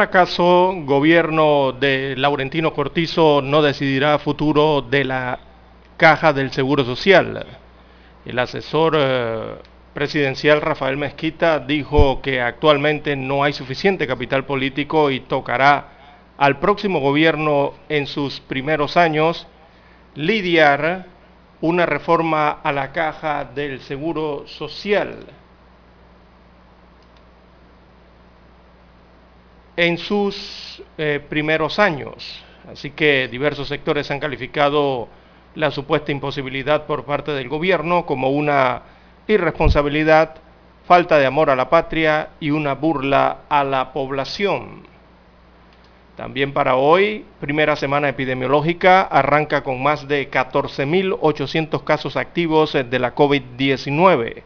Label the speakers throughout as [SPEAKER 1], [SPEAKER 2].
[SPEAKER 1] Fracaso, gobierno de Laurentino Cortizo no decidirá futuro de la caja del Seguro Social. El asesor eh, presidencial Rafael Mezquita dijo que actualmente no hay suficiente capital político y tocará al próximo gobierno en sus primeros años lidiar una reforma a la caja del Seguro Social. En sus eh, primeros años. Así que diversos sectores han calificado la supuesta imposibilidad por parte del gobierno como una irresponsabilidad, falta de amor a la patria y una burla a la población. También para hoy, primera semana epidemiológica, arranca con más de 14.800 casos activos de la COVID-19,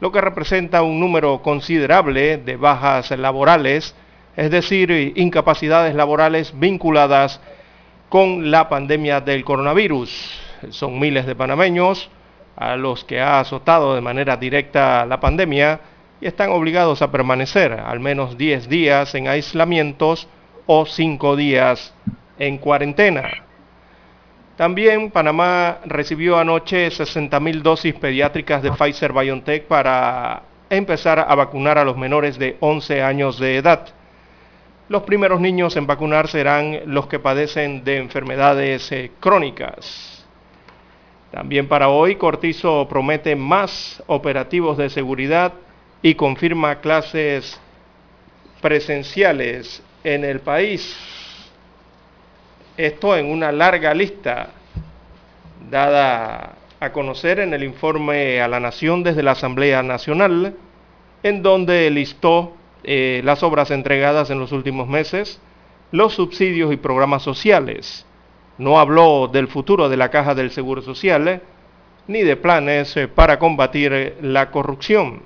[SPEAKER 1] lo que representa un número considerable de bajas laborales, es decir, incapacidades laborales vinculadas con la pandemia del coronavirus. Son miles de panameños a los que ha azotado de manera directa la pandemia y están obligados a permanecer al menos 10 días en aislamientos o 5 días en cuarentena. También Panamá recibió anoche 60.000 dosis pediátricas de Pfizer BioNTech para empezar a vacunar a los menores de 11 años de edad. Los primeros niños en vacunar serán los que padecen de enfermedades eh, crónicas. También para hoy, Cortizo promete más operativos de seguridad y confirma clases presenciales en el país. Esto en una larga lista dada a conocer en el informe a la Nación desde la Asamblea Nacional, en donde listó eh, las obras entregadas en los últimos meses, los subsidios y programas sociales. No habló del futuro de la caja del Seguro Social eh, ni de planes eh, para combatir la corrupción.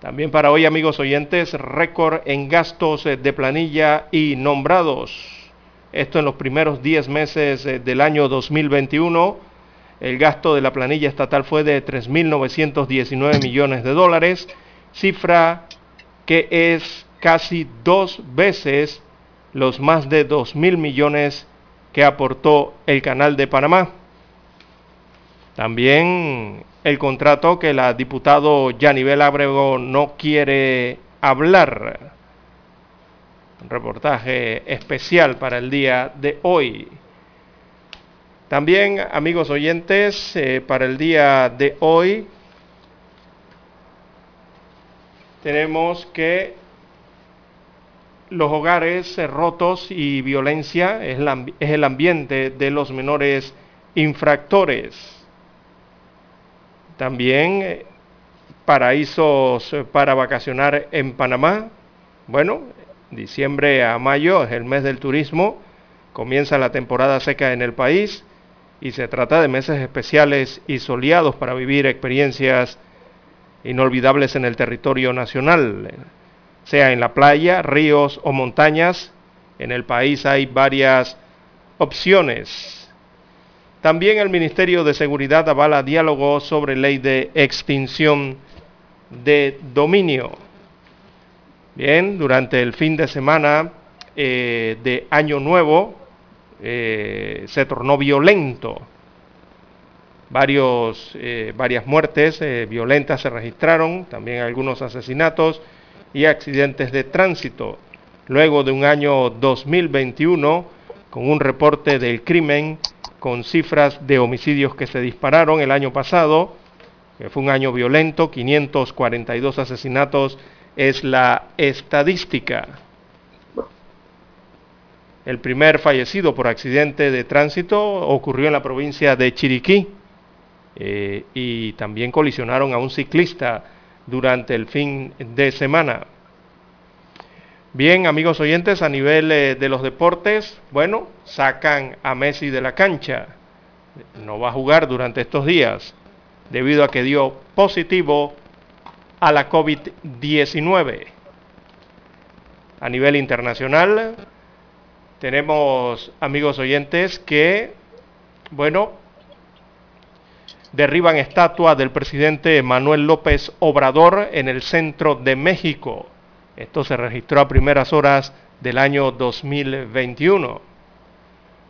[SPEAKER 1] También para hoy, amigos oyentes, récord en gastos de planilla y nombrados. Esto en los primeros 10 meses del año 2021. El gasto de la planilla estatal fue de 3.919 millones de dólares, cifra que es casi dos veces los más de 2 mil millones que aportó el Canal de Panamá. También el contrato que la diputado Yanibel Abrego no quiere hablar. Un reportaje especial para el día de hoy. También, amigos oyentes, eh, para el día de hoy tenemos que los hogares rotos y violencia es, el ambiente de los menores infractores. También eh, paraísos para vacacionar en Panamá. Bueno, diciembre a mayo es el mes del turismo, comienza la temporada seca en el país y se trata de meses especiales y soleados para vivir experiencias inolvidables en el territorio nacional, sea en la playa, ríos o montañas. En el país hay varias opciones. También el Ministerio de Seguridad avala diálogo sobre ley de extinción de dominio. Bien, durante el fin de semana eh, de Año Nuevo eh, se tornó violento. Varios, eh, varias muertes violentas se registraron, también algunos asesinatos y accidentes de tránsito. Luego de un año 2021 con un reporte del crimen con cifras de homicidios que se dispararon el año pasado, que fue un año violento, 542 asesinatos es la estadística. El primer fallecido por accidente de tránsito ocurrió en la provincia de Chiriquí eh, y también colisionaron a un ciclista durante el fin de semana. Bien, amigos oyentes, a nivel eh, de los deportes, bueno, sacan a Messi de la cancha. No va a jugar durante estos días debido a que dio positivo a la COVID-19. A nivel internacional, tenemos amigos oyentes que, bueno, derriban estatua del presidente Manuel López Obrador en el centro de México. Esto se registró a primeras horas del año 2021.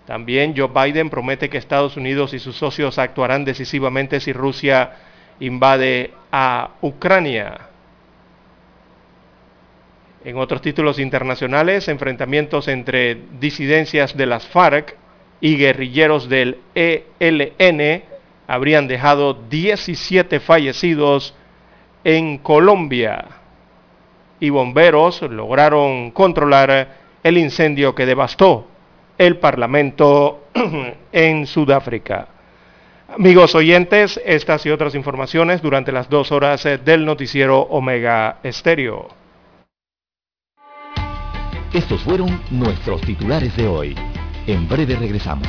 [SPEAKER 1] También Joe Biden promete que Estados Unidos y sus socios actuarán decisivamente si Rusia invade a Ucrania. En otros títulos internacionales, enfrentamientos entre disidencias de las FARC y guerrilleros del ELN habrían dejado 17 fallecidos en Colombia y bomberos lograron controlar el incendio que devastó el Parlamento en Sudáfrica. Amigos oyentes, estas y otras informaciones durante las dos horas eh, del noticiero Omega Estéreo.
[SPEAKER 2] Estos fueron nuestros titulares de hoy. En breve regresamos.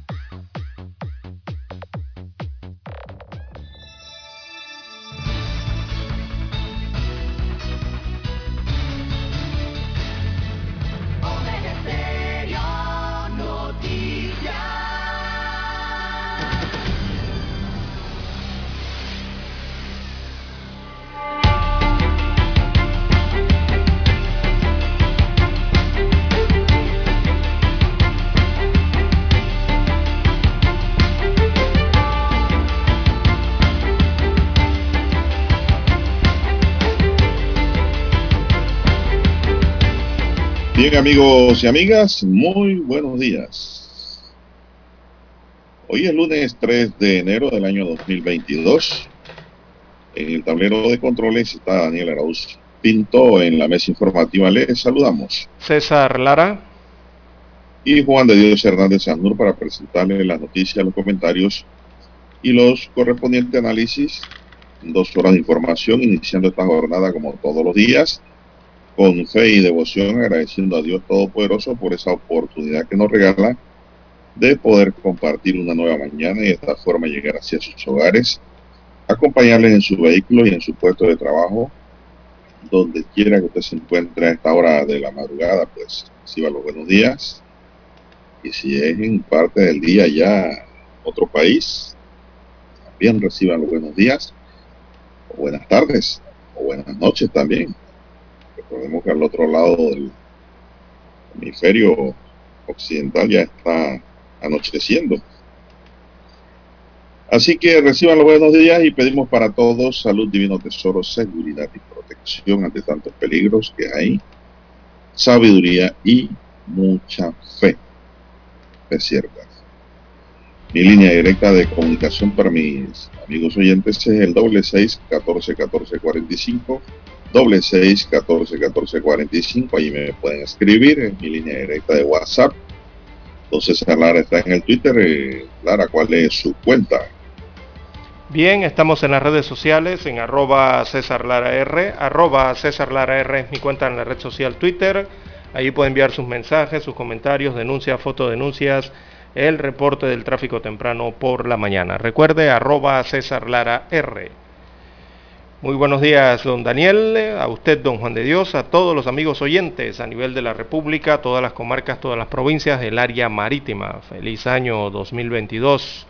[SPEAKER 3] Bien amigos y amigas, muy buenos días. Hoy es lunes 3 de enero del año 2022. En el tablero de controles está Daniel Arauz Pinto. En la mesa informativa les saludamos.
[SPEAKER 1] César Lara.
[SPEAKER 3] Y Juan de Dios Hernández Sanur para presentarles las noticias, los comentarios y los correspondientes análisis. Dos horas de información iniciando esta jornada como todos los días con fe y devoción, agradeciendo a Dios Todopoderoso por esa oportunidad que nos regala de poder compartir una nueva mañana y de esta forma llegar hacia sus hogares, acompañarles en su vehículo y en su puesto de trabajo, donde quiera que usted se encuentre a esta hora de la madrugada, pues reciba los buenos días. Y si es en parte del día ya otro país, también reciban los buenos días, o buenas tardes, o buenas noches también Recordemos que al otro lado del hemisferio occidental ya está anocheciendo. Así que reciban los buenos días y pedimos para todos salud, divino tesoro, seguridad y protección ante tantos peligros que hay, sabiduría y mucha fe. Es cierto. Mi línea directa de comunicación para mis amigos oyentes es el doble seis catorce catorce cuarenta y cinco doble seis catorce catorce cuarenta y cinco. Ahí me pueden escribir en mi línea directa de WhatsApp. Entonces Lara está en el Twitter. Eh, Lara, ¿cuál es su cuenta?
[SPEAKER 1] Bien, estamos en las redes sociales, en arroba César Lara R, arroba César Lara R es mi cuenta en la red social Twitter. Ahí puede enviar sus mensajes, sus comentarios, denuncias, fotodenuncias, el reporte del tráfico temprano por la mañana. Recuerde, arroba César Lara R. Muy buenos días, don Daniel, a usted, don Juan de Dios, a todos los amigos oyentes a nivel de la República, todas las comarcas, todas las provincias del área marítima. Feliz año 2022.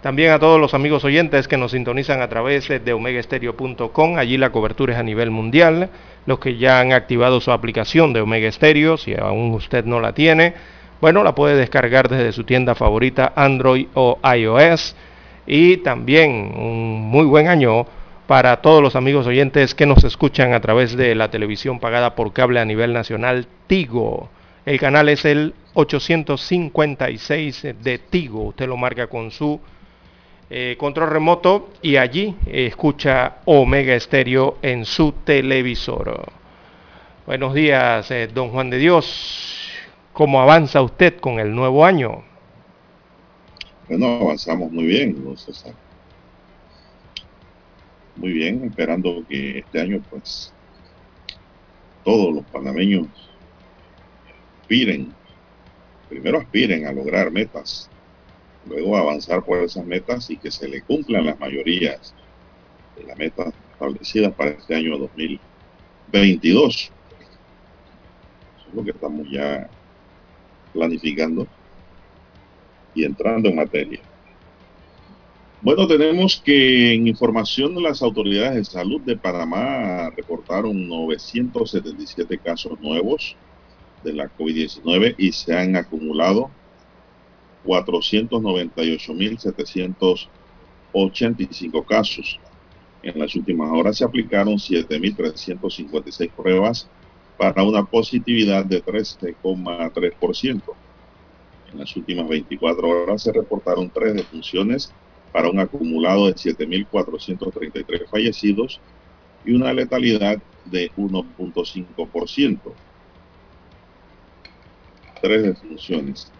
[SPEAKER 1] También a todos los amigos oyentes que nos sintonizan a través de omegaestereo.com, allí la cobertura es a nivel mundial. Los que ya han activado su aplicación de Omega Stereo, si aún usted no la tiene, bueno, la puede descargar desde su tienda favorita Android o iOS. Y también un muy buen año para todos los amigos oyentes que nos escuchan a través de la televisión pagada por cable a nivel nacional Tigo. El canal es el 856 de Tigo. Usted lo marca con su eh, control remoto y allí escucha Omega Estéreo en su televisor. Buenos días, eh, don Juan de Dios. ¿Cómo avanza usted con el nuevo año?
[SPEAKER 3] Bueno, avanzamos muy bien, Muy bien, esperando que este año, pues, todos los panameños aspiren, primero aspiren a lograr metas luego avanzar por esas metas y que se le cumplan las mayorías de las metas establecidas para este año 2022. Eso es lo que estamos ya planificando y entrando en materia. Bueno, tenemos que en información de las autoridades de salud de Panamá reportaron 977 casos nuevos de la COVID-19 y se han acumulado 498.785 casos. En las últimas horas se aplicaron 7.356 pruebas para una positividad de 13,3%. En las últimas 24 horas se reportaron tres defunciones para un acumulado de 7.433 fallecidos y una letalidad de 1.5%. Tres defunciones.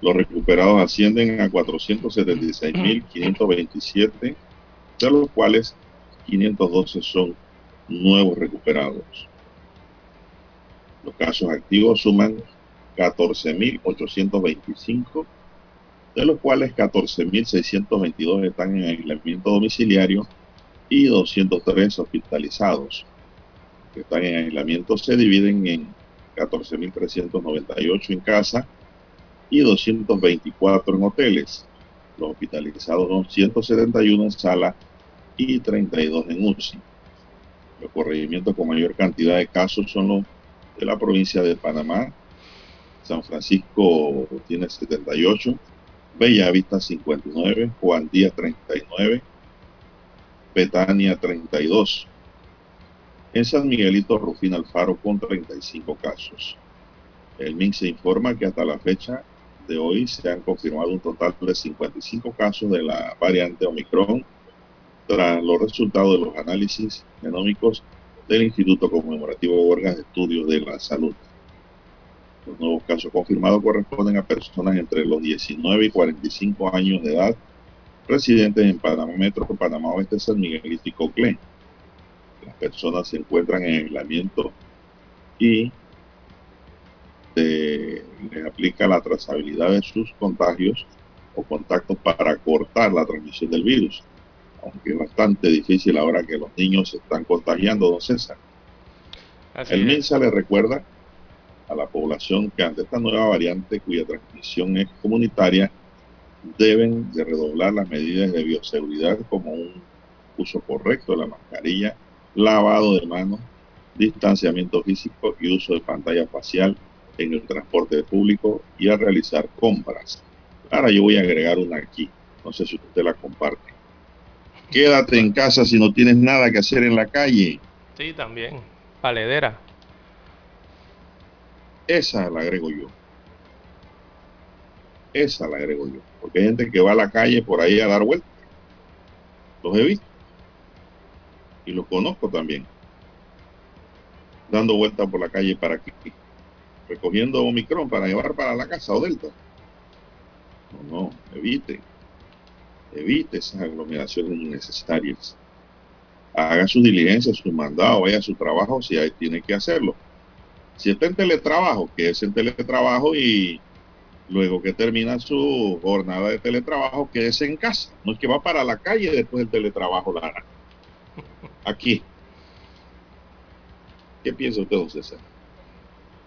[SPEAKER 3] Los recuperados ascienden a 476.527, de los cuales 512 son nuevos recuperados. Los casos activos suman 14.825, de los cuales 14.622 están en aislamiento domiciliario y 203 hospitalizados. que están en aislamiento se dividen en 14.398 en casa, y 224 en hoteles. Los hospitalizados son 171 en sala y 32 en UCI. Los corregimientos con mayor cantidad de casos son los de la provincia de Panamá. San Francisco tiene 78, Bellavista 59, Juan Díaz 39, Betania 32. En San Miguelito, Rufina Alfaro con 35 casos. El MIN se informa que hasta la fecha de hoy se han confirmado un total de 55 casos de la variante Omicron tras los resultados de los análisis genómicos del Instituto Conmemorativo Vargas de Estudios de la Salud. Los nuevos casos confirmados corresponden a personas entre los 19 y 45 años de edad residentes en Panamá Metro, Panamá Oeste, San Miguelito y Coclé. Las personas se encuentran en aislamiento y les aplica la trazabilidad de sus contagios o contactos para cortar la transmisión del virus. Aunque es bastante difícil ahora que los niños se están contagiando, don César. el MINSA le recuerda a la población que ante esta nueva variante cuya transmisión es comunitaria, deben de redoblar las medidas de bioseguridad como un uso correcto de la mascarilla, lavado de manos, distanciamiento físico y uso de pantalla facial en el transporte público y a realizar compras. Ahora yo voy a agregar una aquí, no sé si usted la comparte. Quédate en casa si no tienes nada que hacer en la calle.
[SPEAKER 1] Sí, también. Paledera.
[SPEAKER 3] Esa la agrego yo. Esa la agrego yo. Porque hay gente que va a la calle por ahí a dar vueltas. Los he visto. Y los conozco también. Dando vueltas por la calle para que recogiendo Omicron para llevar para la casa o Delta. No, no, evite. evite esas aglomeraciones innecesarias. Haga su diligencia, su mandado, vaya a su trabajo si ahí tiene que hacerlo. Si está en teletrabajo, que es en teletrabajo y luego que termina su jornada de teletrabajo, quédese en casa. No es que va para la calle después del teletrabajo, Lara. Aquí. ¿Qué piensa usted, don César?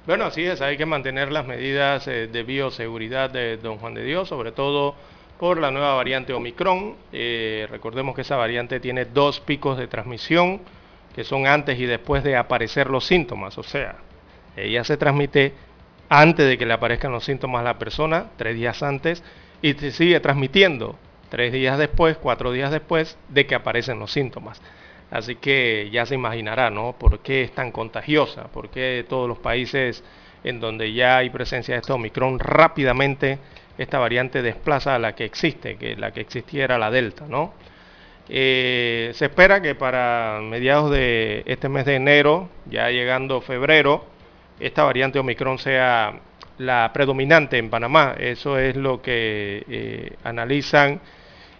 [SPEAKER 1] Bueno, así es, hay que mantener las medidas eh, de bioseguridad de don Juan de Dios, sobre todo por la nueva variante Omicron. Eh, recordemos que esa variante tiene dos picos de transmisión, que son antes y después de aparecer los síntomas, o sea, ella se transmite antes de que le aparezcan los síntomas a la persona, tres días antes, y se sigue transmitiendo tres días después, cuatro días después de que aparecen los síntomas. Así que ya se imaginará, ¿no? ¿Por qué es tan contagiosa? ¿Por qué todos los países en donde ya hay presencia de este Omicron rápidamente esta variante desplaza a la que existe, que la que existiera la Delta, ¿no? Eh, se espera que para mediados de este mes de enero, ya llegando febrero, esta variante Omicron sea la predominante en Panamá. Eso es lo que eh, analizan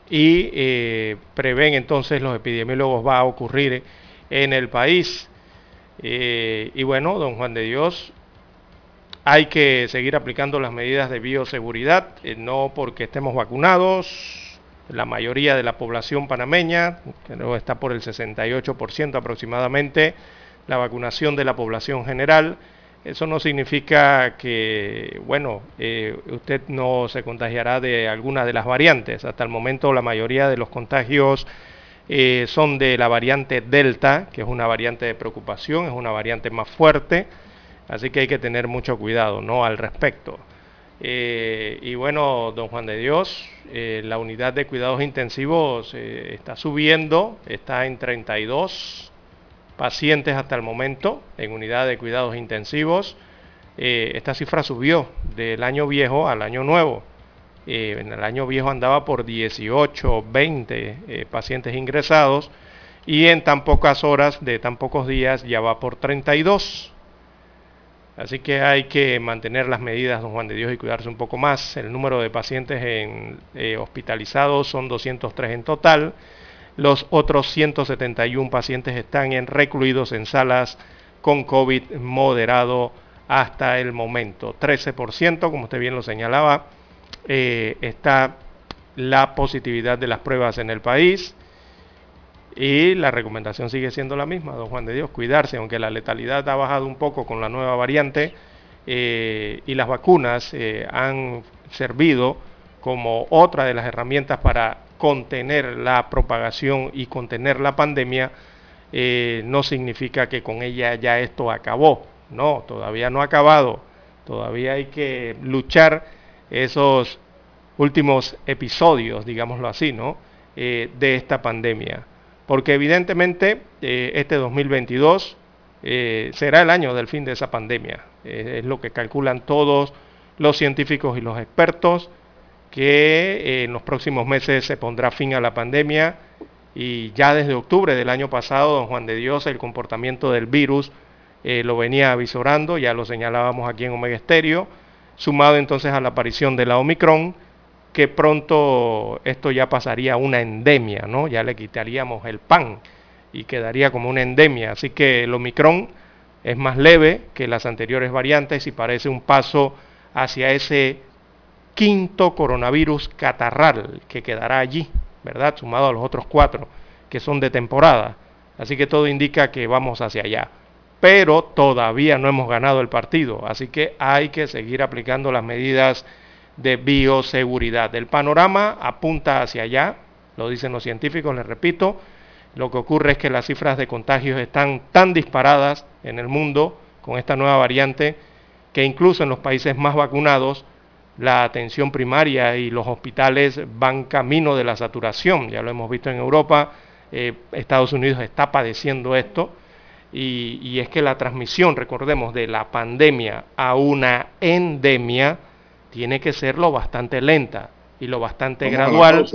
[SPEAKER 1] y eh, prevén entonces los epidemiólogos va a ocurrir en el país. Eh, y bueno, don Juan de Dios, hay que seguir aplicando las medidas de bioseguridad, no porque estemos vacunados, la mayoría de la población panameña, que está por el 68% aproximadamente, la vacunación de la población general, eso no significa que, bueno, eh, usted no se contagiará de alguna de las variantes. Hasta el momento la mayoría de los contagios eh, son de la variante Delta, que es una variante de preocupación, es una variante más fuerte, así que hay que tener mucho cuidado ¿no? al respecto. Eh, y bueno, don Juan de Dios, la unidad de cuidados intensivos está subiendo, está en 32 pacientes hasta el momento en unidad de cuidados intensivos. Eh, esta cifra subió del año viejo al año nuevo. Eh, en el año viejo andaba por 18, 20 eh, pacientes ingresados y en tan pocas horas, de tan pocos días, ya va por 32. Así que hay que mantener las medidas, don Juan de Dios, y cuidarse un poco más. El número de pacientes en, hospitalizados son 203 en total los otros 171 pacientes están en, recluidos en salas con COVID moderado hasta el momento. 13%, como usted bien lo señalaba, eh, está la positividad de las pruebas en el país. Y la recomendación sigue siendo la misma, don Juan de Dios, cuidarse, aunque la letalidad ha bajado un poco con la nueva variante eh, y las vacunas eh, han servido como otra de las herramientas para contener la propagación y contener la pandemia, eh, no significa que con ella ya esto acabó. No, todavía no ha acabado. Todavía hay que luchar esos últimos episodios, digámoslo así, ¿no? Eh, de esta pandemia. Porque evidentemente eh, este 2022 será el año del fin de esa pandemia. es lo que calculan todos los científicos y los expertos que eh, en los próximos meses se pondrá fin a la pandemia y ya desde octubre del año pasado, don Juan de Dios, el comportamiento del virus eh, lo venía avisorando, ya lo señalábamos aquí en Omega Estéreo, sumado entonces a la aparición de la Omicron, que pronto esto ya pasaría a una endemia, ¿no? Ya le quitaríamos el pan y quedaría como una endemia. Así que el Omicron es más leve que las anteriores variantes y parece un paso hacia ese quinto coronavirus catarral que quedará allí, ¿verdad? Sumado a los otros cuatro que son de temporada. Así que todo indica que vamos hacia allá. Pero todavía no hemos ganado el partido, así que hay que seguir aplicando las medidas de bioseguridad. El panorama apunta hacia allá, lo dicen los científicos, les repito. Lo que ocurre es que las cifras de contagios están tan disparadas en el mundo con esta nueva variante que incluso en los países más vacunados la atención primaria y los hospitales van camino de la saturación. Ya lo hemos visto en Europa, eh, Estados Unidos está padeciendo esto. Y, es que la transmisión, recordemos, de la pandemia a una endemia tiene que ser lo bastante lenta y lo bastante gradual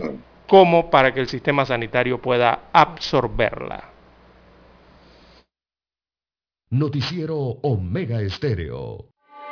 [SPEAKER 1] como para que el sistema sanitario pueda absorberla.
[SPEAKER 4] Noticiero Omega Estéreo.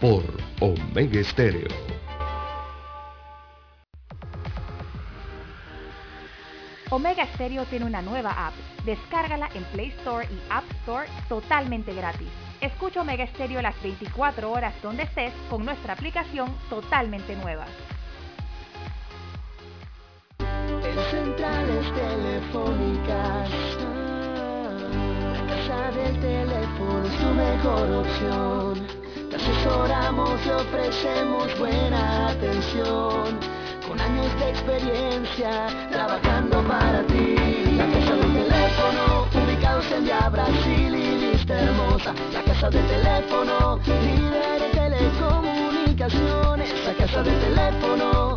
[SPEAKER 4] por Omega Estéreo.
[SPEAKER 5] Omega Stereo tiene una nueva app. Descárgala en Play Store y App Store totalmente gratis. Escucha Omega Stereo las 24 horas donde estés con nuestra aplicación totalmente nueva.
[SPEAKER 6] En centrales telefónicas, la casa del teléfono es tu mejor opción te asesoramos y ofrecemos buena atención. Con años de experiencia trabajando para ti. La casa del teléfono, ubicados en Via Brasil y lista hermosa. La casa del teléfono, líder de telecomunicaciones. La casa del teléfono,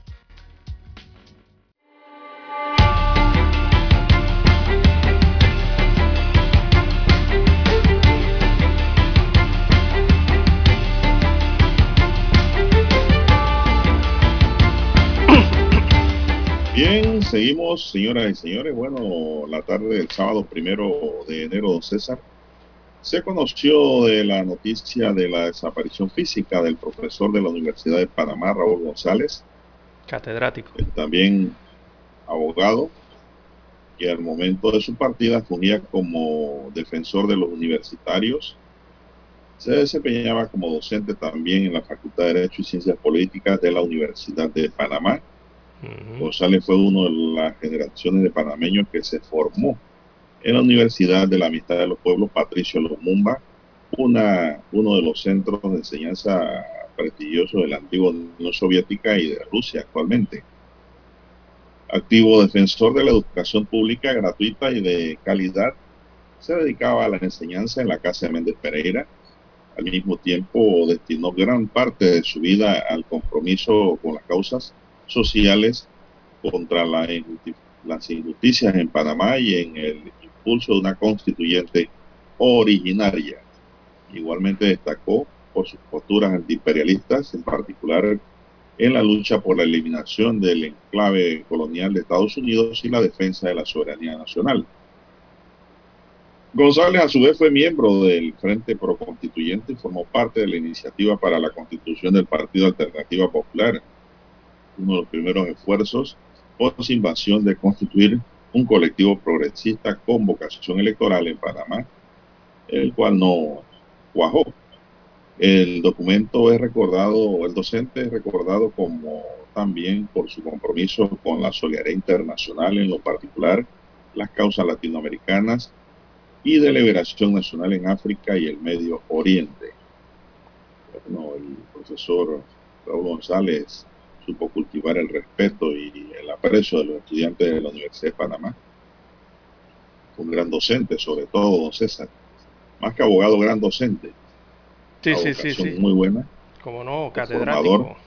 [SPEAKER 3] Seguimos, señoras y señores. Bueno, la tarde del sábado primero de enero, don César, se conoció de la noticia de la desaparición física del profesor de la Universidad de Panamá, Raúl González.
[SPEAKER 1] Catedrático.
[SPEAKER 3] También abogado, que al momento de su partida fungía como defensor de los universitarios. Se desempeñaba como docente también en la Facultad de Derecho y Ciencias Políticas de la Universidad de Panamá. González fue uno de las generaciones de panameños que se formó en la Universidad de la Amistad de los Pueblos Patricio Lumumba, una, uno de los centros de enseñanza prestigiosos de la antigua Unión Soviética y de Rusia actualmente. Activo defensor de la educación pública gratuita y de calidad, se dedicaba a la enseñanza en la Casa de Méndez Pereira. Al mismo tiempo destinó gran parte de su vida al compromiso con las causas sociales contra las injusticias en Panamá y en el impulso de una constituyente originaria. Igualmente destacó por sus posturas antiimperialistas, en particular en la lucha por la eliminación del enclave colonial de Estados Unidos y la defensa de la soberanía nacional. González a su vez fue miembro del Frente Pro Constituyente y formó parte de la iniciativa para la constitución del Partido Alternativa Popular, uno de los primeros esfuerzos por su invasión de constituir un colectivo progresista con vocación electoral en Panamá, el cual no cuajó. El documento es recordado, el docente es recordado como también por su compromiso con la solidaridad internacional, en lo particular las causas latinoamericanas y de liberación nacional en África y el Medio Oriente. Bueno, el profesor Raúl González supo cultivar el respeto y el aprecio de los estudiantes de la Universidad de Panamá. un gran docente, sobre todo, don César. Más que abogado, gran docente.
[SPEAKER 1] Sí, sí, sí, sí.
[SPEAKER 3] Muy buena.
[SPEAKER 1] Como no, catedrático.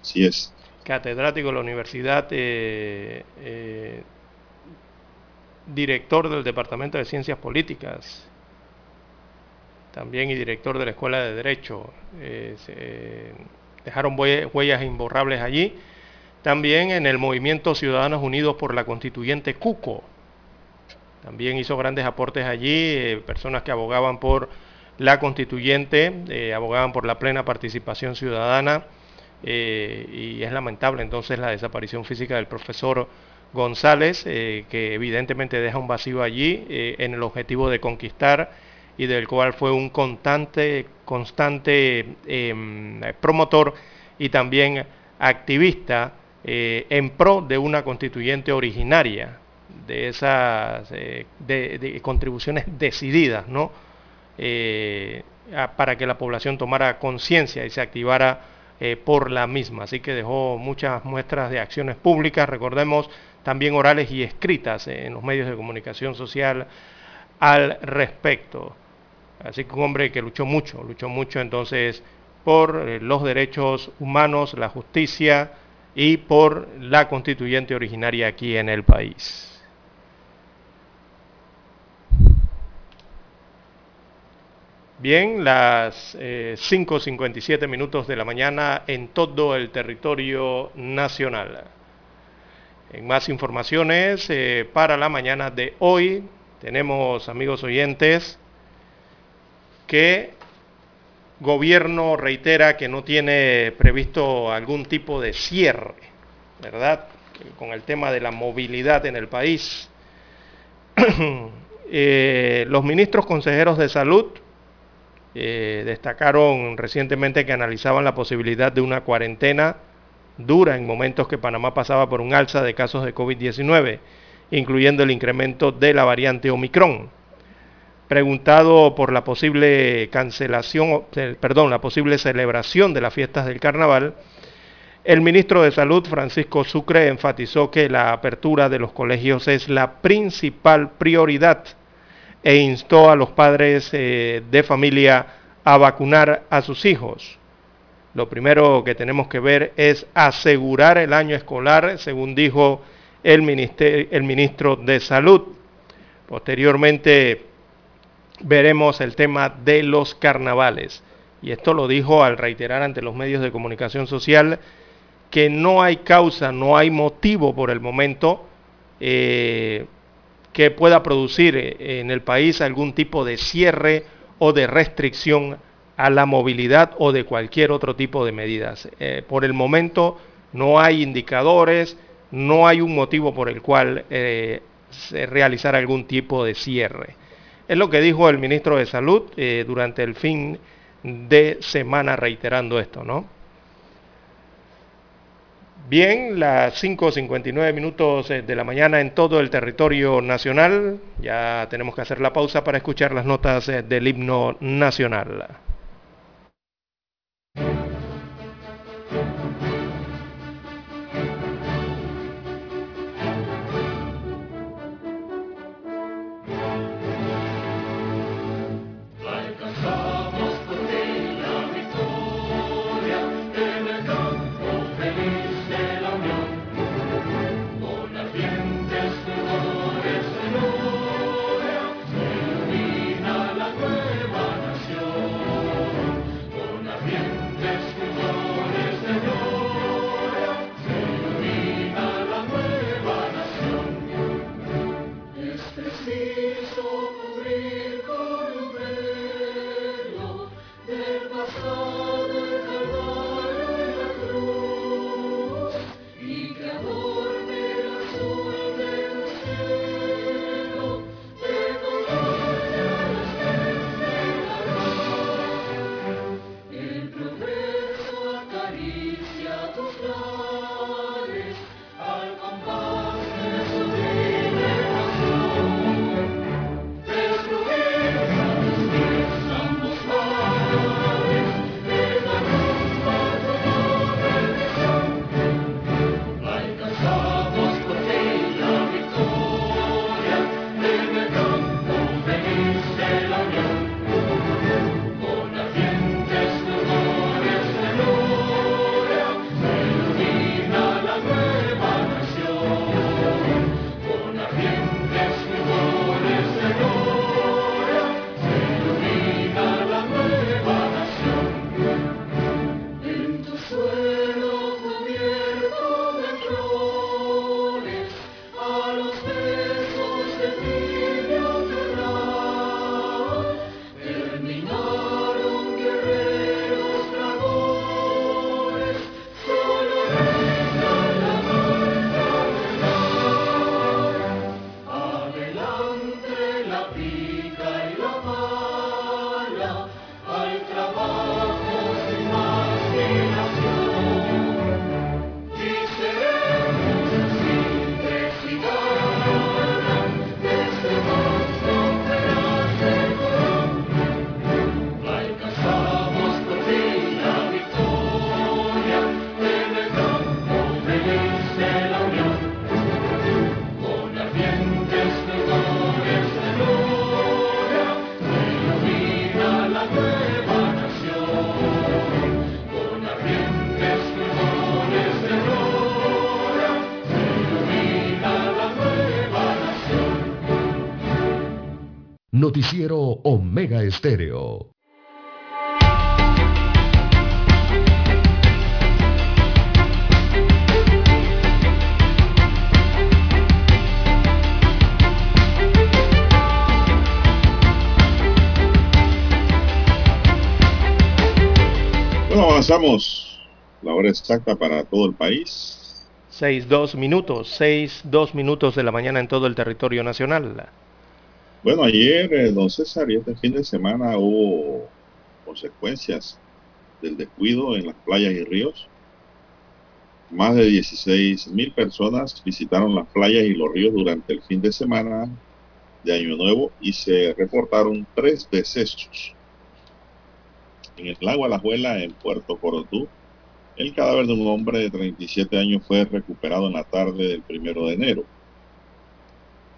[SPEAKER 3] Sí es.
[SPEAKER 1] Catedrático de la universidad, eh, eh, director del Departamento de Ciencias Políticas, también y director de la Escuela de Derecho. Eh, dejaron huellas imborrables allí. También en el movimiento Ciudadanos Unidos por la Constituyente Cuco. También hizo grandes aportes allí, eh, personas que abogaban por la constituyente, eh, abogaban por la plena participación ciudadana, y es lamentable entonces la desaparición física del profesor González, que evidentemente deja un vacío allí en el objetivo de conquistar y del cual fue un constante, constante em, promotor y también activista eh, en pro de una constituyente originaria, de esas eh, de, contribuciones decididas, ¿no? Eh, para que la población tomara conciencia y se activara por la misma. Así que dejó muchas muestras de acciones públicas, recordemos, también orales y escritas en los medios de comunicación social al respecto. Así que un hombre que luchó mucho, luchó mucho entonces por eh, los derechos humanos, la justicia y por la constituyente originaria aquí en el país. Bien, las 5.57 eh, minutos de la mañana en todo el territorio nacional. En más informaciones eh, para la mañana de hoy tenemos, amigos oyentes, que gobierno reitera que no tiene previsto algún tipo de cierre, ¿verdad? Con el tema de la movilidad en el país. Eh, los ministros consejeros de salud eh, destacaron recientemente que analizaban la posibilidad de una cuarentena dura en momentos que Panamá pasaba por un alza de casos de COVID-19, incluyendo el incremento de la variante Omicron preguntado por la posible cancelación, perdón, la posible celebración de las fiestas del carnaval, el ministro de Salud, Francisco Sucre, enfatizó que la apertura de los colegios es la principal prioridad e instó a los padres eh, de familia a vacunar a sus hijos. Lo primero que tenemos que ver es asegurar el año escolar, según dijo el ministro de Salud. Posteriormente, veremos el tema de los carnavales. Y esto lo dijo al reiterar ante los medios de comunicación social que no hay causa, no hay motivo por el momento eh, que pueda producir eh, en el país algún tipo de cierre o de restricción a la movilidad o de cualquier otro tipo de medidas. Eh, por el momento no hay indicadores, no hay un motivo por el cual se realizar algún tipo de cierre. Es lo que dijo el ministro de Salud eh, durante el fin de semana reiterando esto, ¿no? Bien, las 5.59 minutos eh, de la mañana en todo el territorio nacional. Ya tenemos que hacer la pausa para escuchar las notas eh, del himno nacional.
[SPEAKER 4] Noticiero Omega Estéreo.
[SPEAKER 3] Bueno, avanzamos la hora exacta para todo el país.
[SPEAKER 1] Seis, dos minutos, seis, dos minutos de la mañana en todo el territorio nacional.
[SPEAKER 3] Bueno, ayer, eh, don César, y este fin de semana hubo consecuencias del descuido en las playas y ríos. Más de 16 mil personas visitaron las playas y los ríos durante el fin de semana de Año Nuevo y se reportaron tres decesos en el lago Alajuela, en Puerto Corotú. El cadáver de un hombre de 37 años fue recuperado en la tarde del primero de enero.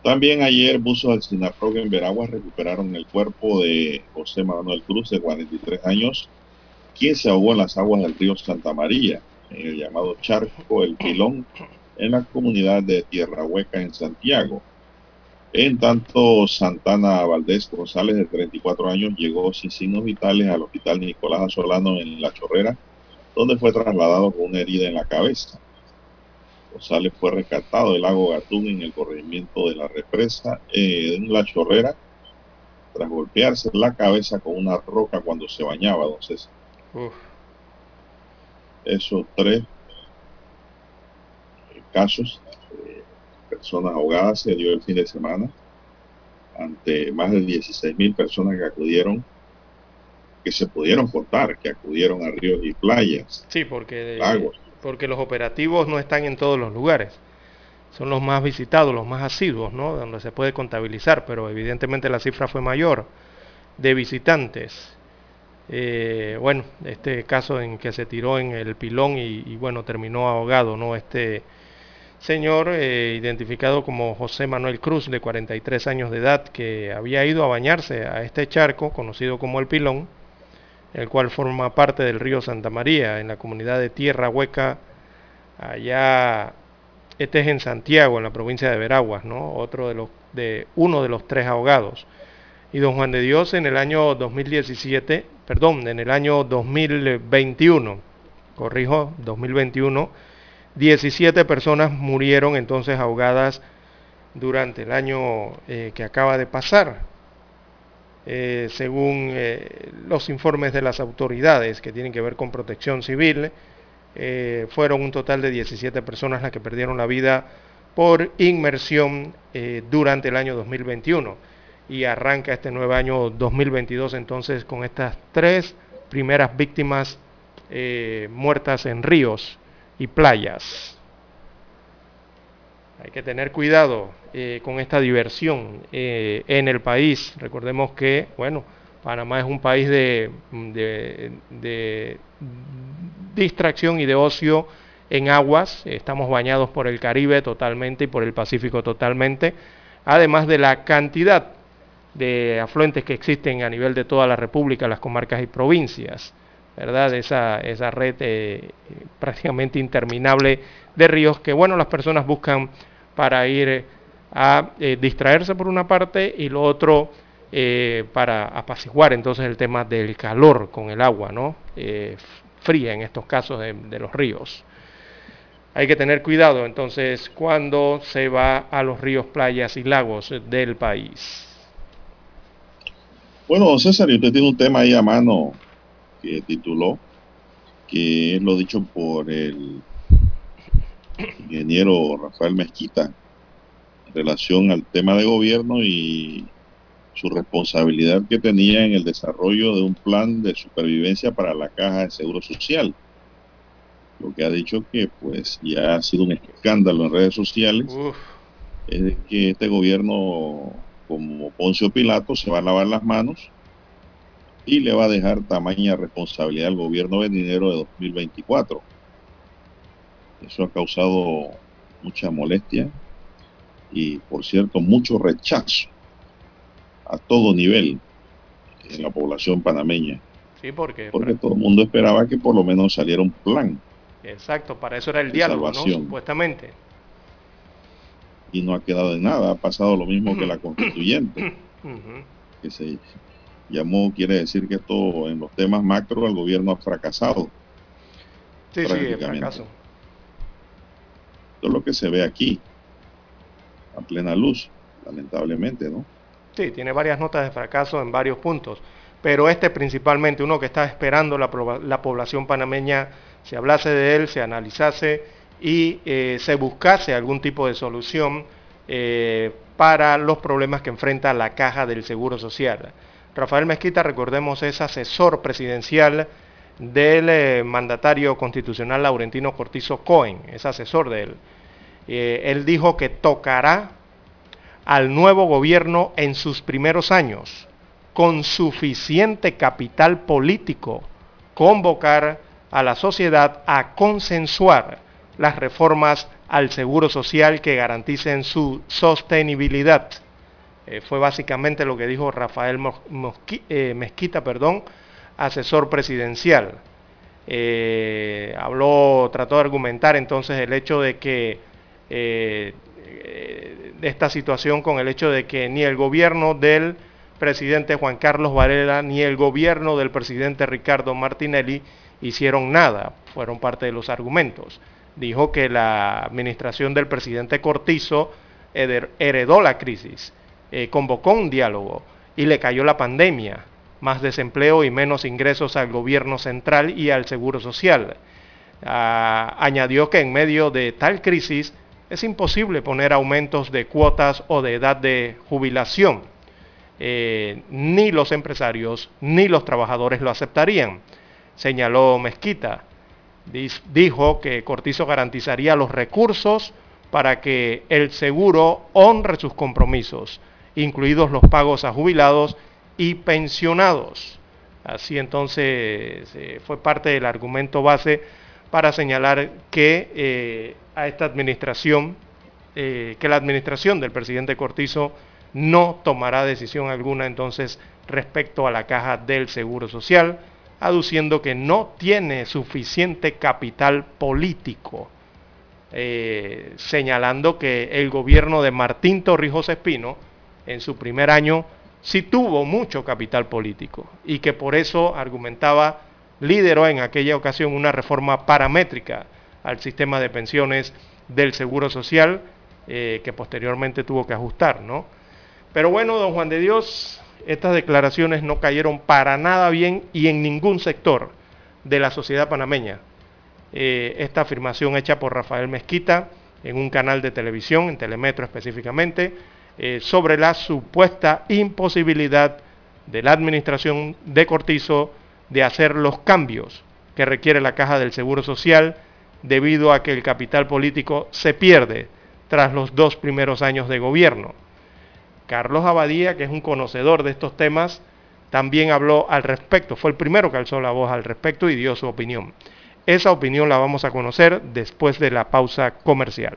[SPEAKER 3] También ayer buzos del SINAPROG en Veraguas recuperaron el cuerpo de José Manuel Cruz, de 43 años, quien se ahogó en las aguas del río Santa María, en el llamado Charco El Pilón, en la comunidad de Tierra Hueca, en Santiago. En tanto, Santana Valdés González, de 34 años, llegó sin signos vitales al hospital Nicolás Azolano en La Chorrera, donde fue trasladado con una herida en la cabeza. González fue rescatado del lago Gatún en el corregimiento de la represa eh, en La Chorrera, tras golpearse la cabeza con una roca cuando se bañaba, entonces. Esos tres casos personas ahogadas se dio el fin de semana ante más de 16 mil personas que acudieron, que se pudieron contar, que acudieron a ríos y playas.
[SPEAKER 1] Sí, porque, porque los operativos no están en todos los lugares. Son los más visitados, los más asiduos, ¿no? Donde se puede contabilizar, pero evidentemente la cifra fue mayor de visitantes. Eh, bueno, este caso en que se tiró en el pilón y, y bueno, terminó ahogado, ¿no? Este señor eh, identificado como José Manuel Cruz, de 43 años de edad, que había ido a bañarse a este charco, conocido como el Pilón, el cual forma parte del río Santa María, en la comunidad de Tierra Hueca, allá, este es en Santiago, en la provincia de Veraguas, ¿no? Otro de los, de, uno de los tres ahogados. Y don Juan de Dios en el año 2017, perdón, en el año 2021, corrijo, 2021, 17 personas murieron entonces ahogadas durante el año eh, que acaba de pasar, eh, según eh, los informes de las autoridades que tienen que ver con protección civil. fueron un total de 17 personas las que perdieron la vida por inmersión durante el año 2021 y arranca este nuevo año 2022 entonces con estas tres primeras víctimas muertas en ríos y playas. Hay que tener cuidado eh, con esta diversión eh, en el país. Recordemos que, bueno, Panamá es un país de, de, distracción y de ocio en aguas. Estamos bañados por el Caribe totalmente y por el Pacífico totalmente. Además de la cantidad de afluentes que existen a nivel de toda la República, las comarcas y provincias. ¿Verdad? Esa, esa red eh, prácticamente interminable de ríos que, bueno, las personas buscan para ir a eh, distraerse por una parte y lo otro eh, para apaciguar entonces el tema del calor con el agua, ¿no? fría en estos casos de, los ríos. Hay que tener cuidado entonces cuando se va a los ríos, playas y lagos del país.
[SPEAKER 3] Bueno, César, usted tiene un tema ahí a mano que tituló, que es lo dicho por el ingeniero Rafael Mezquita en relación al tema de gobierno y su responsabilidad que tenía en el desarrollo de un plan de supervivencia para la caja de seguro social. Lo que ha dicho que pues ya ha sido un escándalo en redes sociales es que este gobierno como Poncio Pilato se va a lavar las manos y le va a dejar tamaña responsabilidad al gobierno venidero de 2024. Eso ha causado mucha molestia y, por cierto, mucho rechazo a todo nivel en la población panameña.
[SPEAKER 1] Sí, porque,
[SPEAKER 3] porque todo el mundo esperaba que por lo menos saliera un plan.
[SPEAKER 1] Exacto, para eso era el diálogo, ¿no? supuestamente.
[SPEAKER 3] Y no ha quedado en nada, ha pasado lo mismo que la constituyente. que se llamó, quiere decir que esto en los temas macro el gobierno ha fracasado.
[SPEAKER 1] Sí, sí, el fracaso.
[SPEAKER 3] Esto es lo que se ve aquí, a plena luz, lamentablemente, ¿no?
[SPEAKER 1] Sí, tiene varias notas de fracaso en varios puntos, pero este principalmente, uno que está esperando la, la población panameña, se hablase de él, se analizase y eh, se buscase algún tipo de solución eh, para los problemas que enfrenta la caja del Seguro Social. Rafael Mezquita, recordemos, es asesor presidencial del eh, mandatario constitucional Laurentino Cortizo Cohen, es asesor de él. él dijo que tocará al nuevo gobierno en sus primeros años, con suficiente capital político, convocar a la sociedad a consensuar las reformas al seguro social que garanticen su sostenibilidad. Eh, fue básicamente lo que dijo Rafael eh, Mezquita, perdón, asesor presidencial. Eh, habló, trató de argumentar entonces el hecho de que de esta situación con el hecho de que ni el gobierno del presidente Juan Carlos Varela ni el gobierno del presidente Ricardo Martinelli hicieron nada, fueron parte de los argumentos. Dijo que la administración del presidente Cortizo heredó la crisis, eh, convocó un diálogo y le cayó la pandemia, más desempleo y menos ingresos al gobierno central y al seguro social. Ah, añadió que en medio de tal crisis es imposible poner aumentos de cuotas o de edad de jubilación. Eh, ni los empresarios ni los trabajadores lo aceptarían, señaló Mezquita. Dijo que Cortizo garantizaría los recursos para que el seguro honre sus compromisos, incluidos los pagos a jubilados y pensionados. Así entonces eh, fue parte del argumento base para señalar que eh, a esta administración, eh, que la administración del presidente Cortizo no tomará decisión alguna entonces respecto a la caja del Seguro Social, aduciendo que no tiene suficiente capital político, señalando que el gobierno de Martín Torrijos Espino, en su primer año, sí tuvo mucho capital político y que por eso argumentaba, lideró en aquella ocasión una reforma paramétrica al sistema de pensiones del Seguro Social, eh, que posteriormente tuvo que ajustar, ¿no? Pero bueno, don Juan de Dios, estas declaraciones no cayeron para nada bien y en ningún sector de la sociedad panameña. Eh, esta afirmación hecha por Rafael Mezquita en un canal de televisión, en Telemetro específicamente, eh, sobre la supuesta imposibilidad de la administración de Cortizo de hacer los cambios que requiere la caja del Seguro Social debido a que el capital político se pierde tras los dos primeros años de gobierno. Carlos Abadía, que es un conocedor de estos temas, también habló al respecto, fue el primero que alzó la voz al respecto y dio su opinión. Esa opinión la vamos a conocer después de la pausa comercial.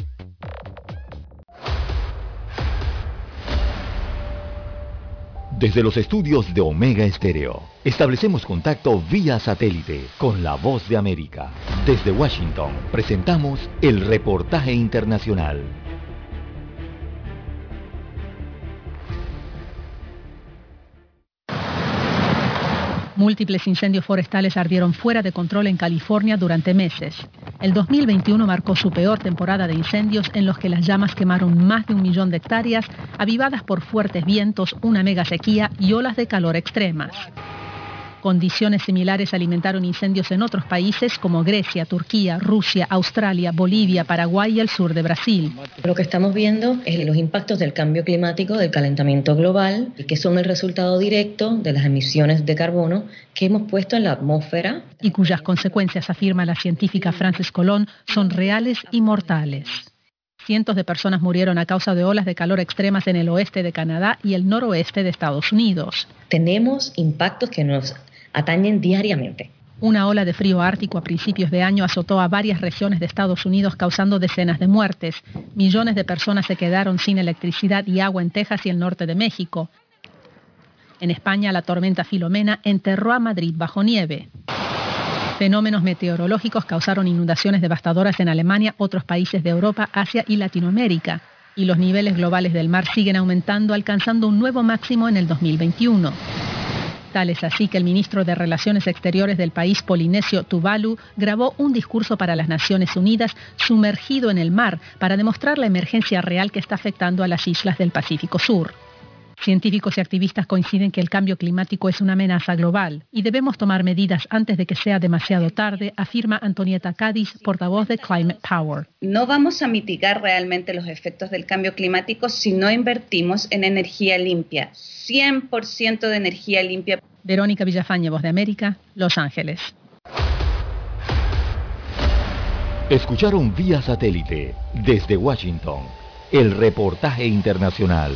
[SPEAKER 2] Desde los estudios de Omega Stereo, establecemos contacto vía satélite con la voz de América. Desde Washington, presentamos el reportaje internacional.
[SPEAKER 7] Múltiples incendios forestales ardieron fuera de control en California durante meses. El 2021 marcó su peor temporada de incendios en los que las llamas quemaron más de un millón de hectáreas, avivadas por fuertes vientos, una mega sequía y olas de calor extremas. Condiciones similares alimentaron incendios en otros países como Grecia, Turquía, Rusia, Australia, Bolivia, Paraguay y el sur de Brasil.
[SPEAKER 8] Lo que estamos viendo es los impactos del cambio climático, del calentamiento global, que son el resultado directo de las emisiones de carbono que hemos puesto en la atmósfera.
[SPEAKER 7] Y cuyas consecuencias, afirma la científica Frances Colón, son reales y mortales. Cientos de personas murieron a causa de olas de calor extremas en el oeste de Canadá y el noroeste de Estados Unidos.
[SPEAKER 8] Tenemos impactos que nos atañen diariamente.
[SPEAKER 7] Una ola de frío ártico a principios de año azotó a varias regiones de Estados Unidos causando decenas de muertes. Millones de personas se quedaron sin electricidad y agua en Texas y el norte de México. En España, la tormenta Filomena enterró a Madrid bajo nieve. Fenómenos meteorológicos causaron inundaciones devastadoras en Alemania, otros países de Europa, Asia y Latinoamérica. Y los niveles globales del mar siguen aumentando, alcanzando un nuevo máximo en el 2021. Tal es así que el ministro de Relaciones Exteriores del país polinesio Tuvalu grabó un discurso para las Naciones Unidas sumergido en el mar para demostrar la emergencia real que está afectando a las islas del Pacífico Sur. Científicos y activistas coinciden que el cambio climático es una amenaza global y debemos tomar medidas antes de que sea demasiado tarde, afirma Antonieta Cádiz, portavoz de Climate Power.
[SPEAKER 9] No vamos a mitigar realmente los efectos del cambio climático si no invertimos en energía limpia. 100% de energía limpia.
[SPEAKER 7] Verónica Villafañe, Voz de América, Los Ángeles.
[SPEAKER 2] Escucharon vía satélite desde Washington el reportaje internacional.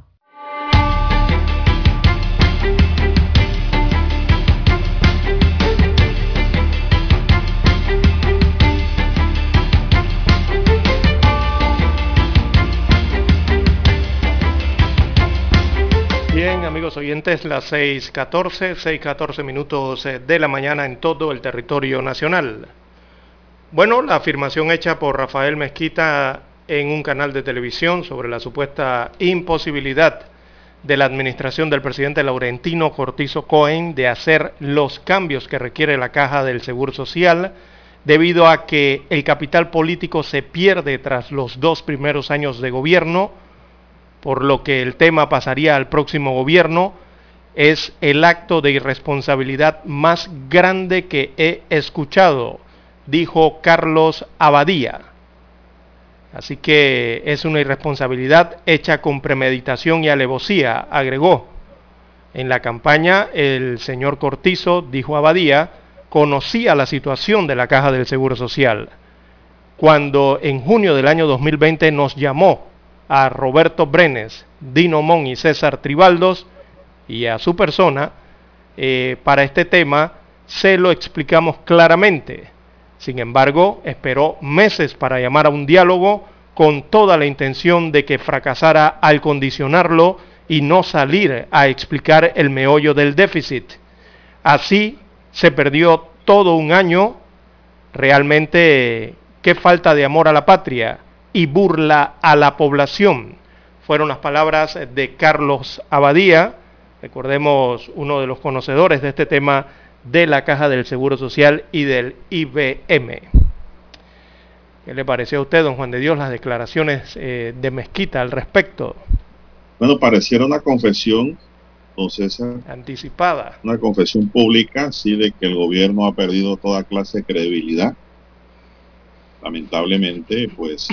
[SPEAKER 1] Amigos oyentes, las 6.14, 6.14 minutos eh, de la mañana en todo el territorio nacional. Bueno, la afirmación hecha por Rafael Mezquita en un canal de televisión sobre la supuesta imposibilidad de la administración del presidente Laurentino Cortizo Cohen de hacer los cambios que requiere la caja del Seguro Social debido a que el capital político se pierde tras los dos primeros años de gobierno por lo que el tema pasaría al próximo gobierno, es el acto de irresponsabilidad más grande que he escuchado, dijo Carlos Abadía. Así que es una irresponsabilidad hecha con premeditación y alevosía, agregó. En la campaña, el señor Cortizo, dijo Abadía, conocía la situación de la Caja del Seguro Social, cuando en junio del año 2020 nos llamó a Roberto Brenes, Dino Mon y César Tribaldos y a su persona eh, para este tema, se lo explicamos claramente. Sin embargo, esperó meses para llamar a un diálogo con toda la intención de que fracasara al condicionarlo y no salir a explicar el meollo del déficit. Así se perdió todo un año. Realmente, qué falta de amor a la patria y burla a la población. Fueron las palabras de Carlos Abadía, recordemos uno de los conocedores de este tema de la Caja del Seguro Social y del IBM. ¿Qué le pareció a usted, don Juan de Dios, las declaraciones eh, de Mezquita al respecto?
[SPEAKER 3] Bueno, pareciera una confesión, entonces,
[SPEAKER 1] anticipada.
[SPEAKER 3] Una confesión pública, sí, de que el gobierno ha perdido toda clase de credibilidad lamentablemente, pues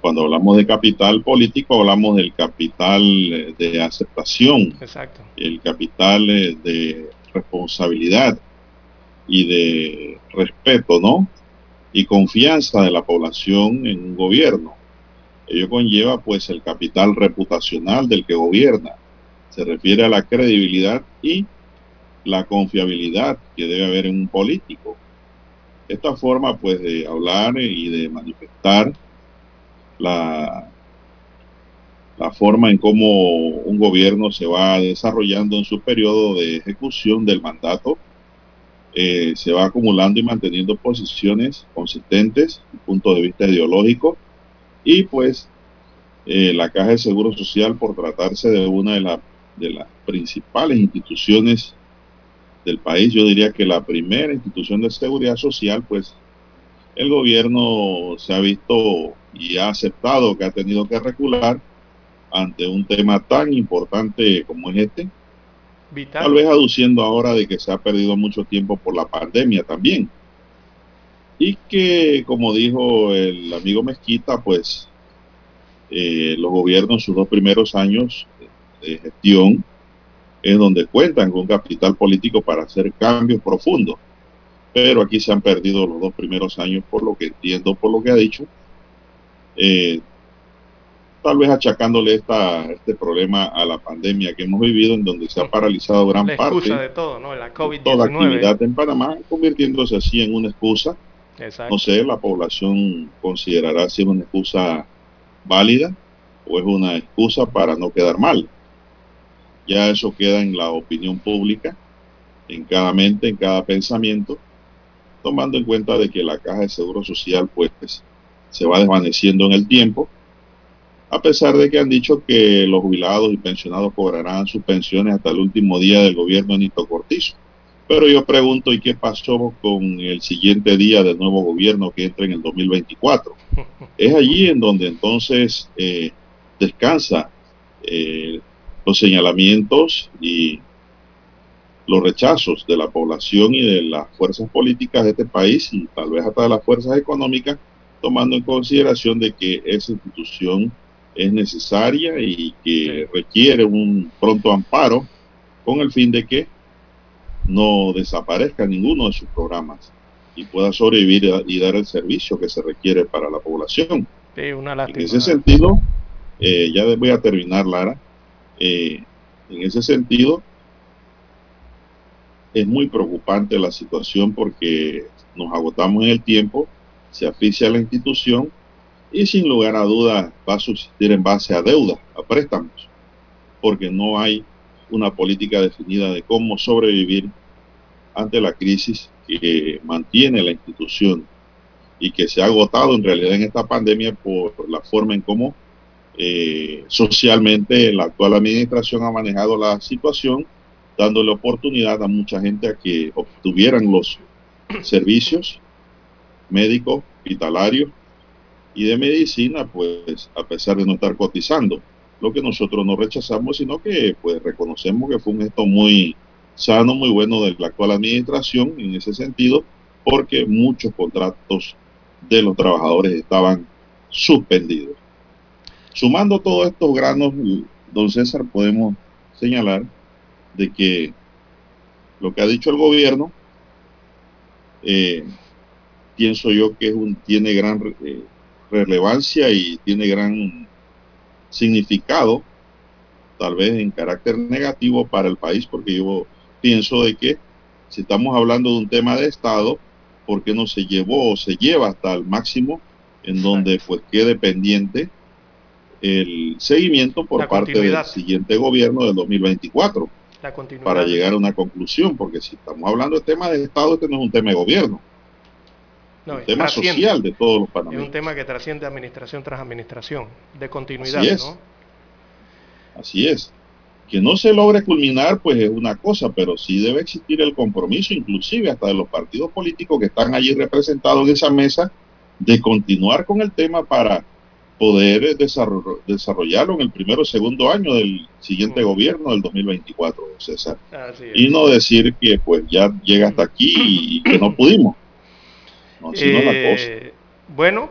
[SPEAKER 3] cuando hablamos de capital político hablamos del capital eh, de aceptación,
[SPEAKER 1] Exacto.
[SPEAKER 3] el capital eh, de responsabilidad y de respeto, ¿no? Y confianza de la población en un gobierno. Ello conlleva pues el capital reputacional del que gobierna. Se refiere a la credibilidad y la confiabilidad que debe haber en un político. Esta forma pues de hablar y de manifestar la, la forma en cómo un gobierno se va desarrollando en su periodo de ejecución del mandato, eh, se va acumulando y manteniendo posiciones consistentes, punto de vista ideológico, y pues eh, la Caja de Seguro Social, por tratarse de una de, de las principales instituciones del país. Yo diría que la primera institución de seguridad social, pues el gobierno se ha visto y ha aceptado que ha tenido que recular ante un tema tan importante como es este. Tal vez aduciendo ahora de que se ha perdido mucho tiempo por la pandemia también. Y que, como dijo el amigo Mezquita, pues eh, los gobiernos sus dos primeros años de gestión es donde cuentan con capital político para hacer cambios profundos. Pero aquí se han perdido los dos primeros años, por lo que entiendo, por lo que ha dicho. Eh, tal vez achacándole esta, este problema a la pandemia que hemos vivido, en donde se ha paralizado gran parte
[SPEAKER 1] de todo, ¿no? La COVID
[SPEAKER 3] toda actividad en Panamá, convirtiéndose así en una excusa. No sé, la población considerará si es una excusa válida o es una excusa para no quedar mal. Ya eso queda en la opinión pública, en cada mente, en cada pensamiento, tomando en cuenta de que la caja de seguro social pues se va desvaneciendo en el tiempo a pesar de que han dicho que los jubilados y pensionados cobrarán sus pensiones hasta el último día del gobierno de Nito Cortizo. Pero yo pregunto, ¿y qué pasó con el siguiente día del nuevo gobierno que entra en el 2024? Es allí en donde entonces eh, descansa eh, los señalamientos y los rechazos de la población y de las fuerzas políticas de este país y tal vez hasta de las fuerzas económicas, tomando en consideración de que esa institución es necesaria y que requiere un pronto amparo con el fin de que no desaparezca ninguno de sus programas y pueda sobrevivir y dar el servicio que se requiere para la población. en ese sentido, eh, ya voy a terminar, Lara, eh, en ese sentido, es muy preocupante la situación porque nos agotamos en el tiempo, se asfixia la institución y sin lugar a dudas va a subsistir en base a deuda, a préstamos, porque no hay una política definida de cómo sobrevivir ante la crisis que mantiene la institución y que se ha agotado en realidad en esta pandemia por la forma en cómo eh, socialmente la actual administración ha manejado la situación, dándole oportunidad a mucha gente a que obtuvieran los servicios médicos, hospitalarios y de medicina, pues a pesar de no estar cotizando, lo que nosotros no rechazamos, sino que pues reconocemos que fue un gesto muy sano, muy bueno de la actual administración en ese sentido, porque muchos contratos de los trabajadores estaban suspendidos. Sumando todos estos granos, don César, podemos señalar de que lo que ha dicho el gobierno, eh, pienso yo que es un, tiene gran eh, relevancia y tiene gran significado, tal vez en carácter negativo para el país, porque yo pienso de que si estamos hablando de un tema de Estado, ¿por qué no se llevó o se lleva hasta el máximo en donde pues quede pendiente el seguimiento por parte del siguiente gobierno del 2024 para llegar a una conclusión? Porque si estamos hablando de tema de Estado, este no es un tema de gobierno un tema social de todos los panameños.
[SPEAKER 1] Es un tema que trasciende administración tras administración, de continuidad.
[SPEAKER 3] Así es. Así es. Que no se logre culminar, pues es una cosa, pero sí debe existir el compromiso, inclusive hasta de los partidos políticos que están allí representados en esa mesa, de continuar con el tema para poder desarrollarlo en el primero o segundo año del siguiente gobierno del 2024, César. Y no decir que pues ya llega hasta aquí y que no pudimos.
[SPEAKER 1] Eh, bueno,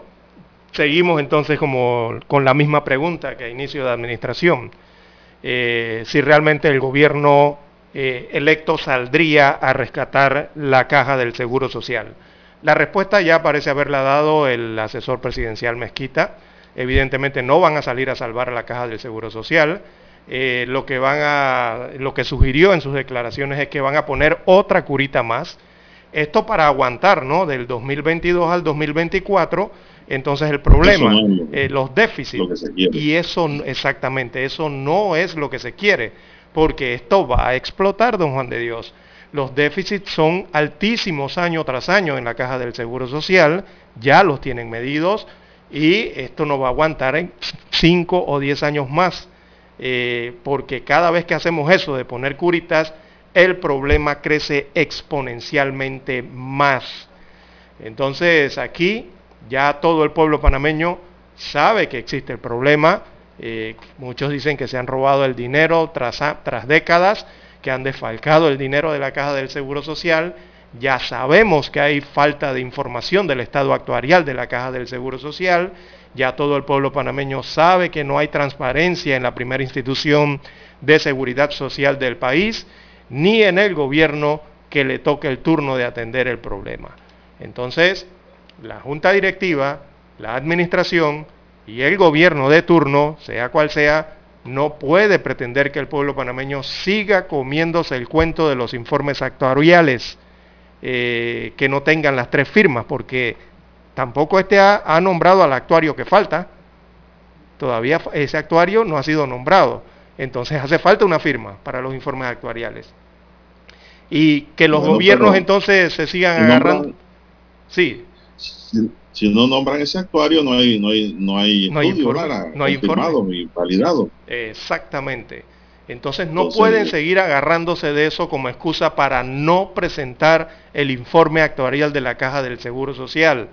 [SPEAKER 1] seguimos entonces como con la misma pregunta que a inicio de administración. Eh, si realmente el gobierno eh, electo saldría a rescatar la caja del Seguro Social. La respuesta ya parece haberla dado el asesor presidencial Mezquita. Evidentemente no van a salir a salvar la caja del Seguro Social. lo, que van a, lo que sugirió en sus declaraciones es que van a poner otra curita más esto para aguantar, ¿no? Del 2022 al 2024, entonces el problema, eh, los déficits, y eso exactamente, eso no es lo que se quiere, porque esto va a explotar, don Juan de Dios. Los déficits son altísimos año tras año en la caja del Seguro Social, ya los tienen medidos y esto no va a aguantar en 5 o 10 años más, eh, porque cada vez que hacemos eso de poner curitas, el problema crece exponencialmente más. Entonces aquí ya todo el pueblo panameño sabe que existe el problema. Eh, muchos dicen que se han robado el dinero tras, tras décadas, que han desfalcado el dinero de la caja del Seguro Social. Ya sabemos que hay falta de información del estado actuarial de la caja del Seguro Social. Ya todo el pueblo panameño sabe que no hay transparencia en la primera institución de seguridad social del país, ni en el gobierno que le toque el turno de atender el problema. Entonces, la junta directiva, la administración y el gobierno de turno, sea cual sea, no puede pretender que el pueblo panameño siga comiéndose el cuento de los informes actuariales eh, que no tengan las tres firmas, porque tampoco este ha, ha, nombrado al actuario que falta. Todavía ese actuario no ha sido nombrado. Entonces hace falta una firma para los informes actuariales. Y que los bueno, gobiernos entonces se sigan agarrando. Sí.
[SPEAKER 3] Si, si, no nombran ese actuario, no hay, no hay, no hay,
[SPEAKER 1] no hay informe, no hay informe.
[SPEAKER 3] y validado.
[SPEAKER 1] Exactamente. Entonces no Entonces, pueden seguir agarrándose de eso como excusa para no presentar el informe actuarial de la Caja del Seguro Social.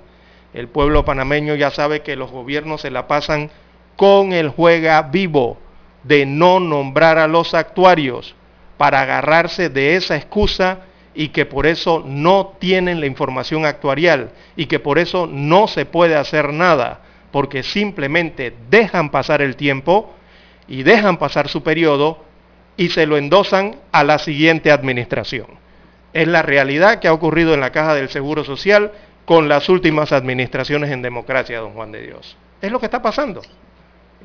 [SPEAKER 1] El pueblo panameño ya sabe que los gobiernos se la pasan con el juega vivo de no nombrar a los actuarios para agarrarse de esa excusa y que por eso no tienen la información actuarial y que por eso no se puede hacer nada, porque simplemente dejan pasar el tiempo y dejan pasar su periodo y se lo endosan a la siguiente administración. Es la realidad que ha ocurrido en la Caja del Seguro Social con las últimas administraciones en democracia, don Juan de Dios. Es lo que está pasando.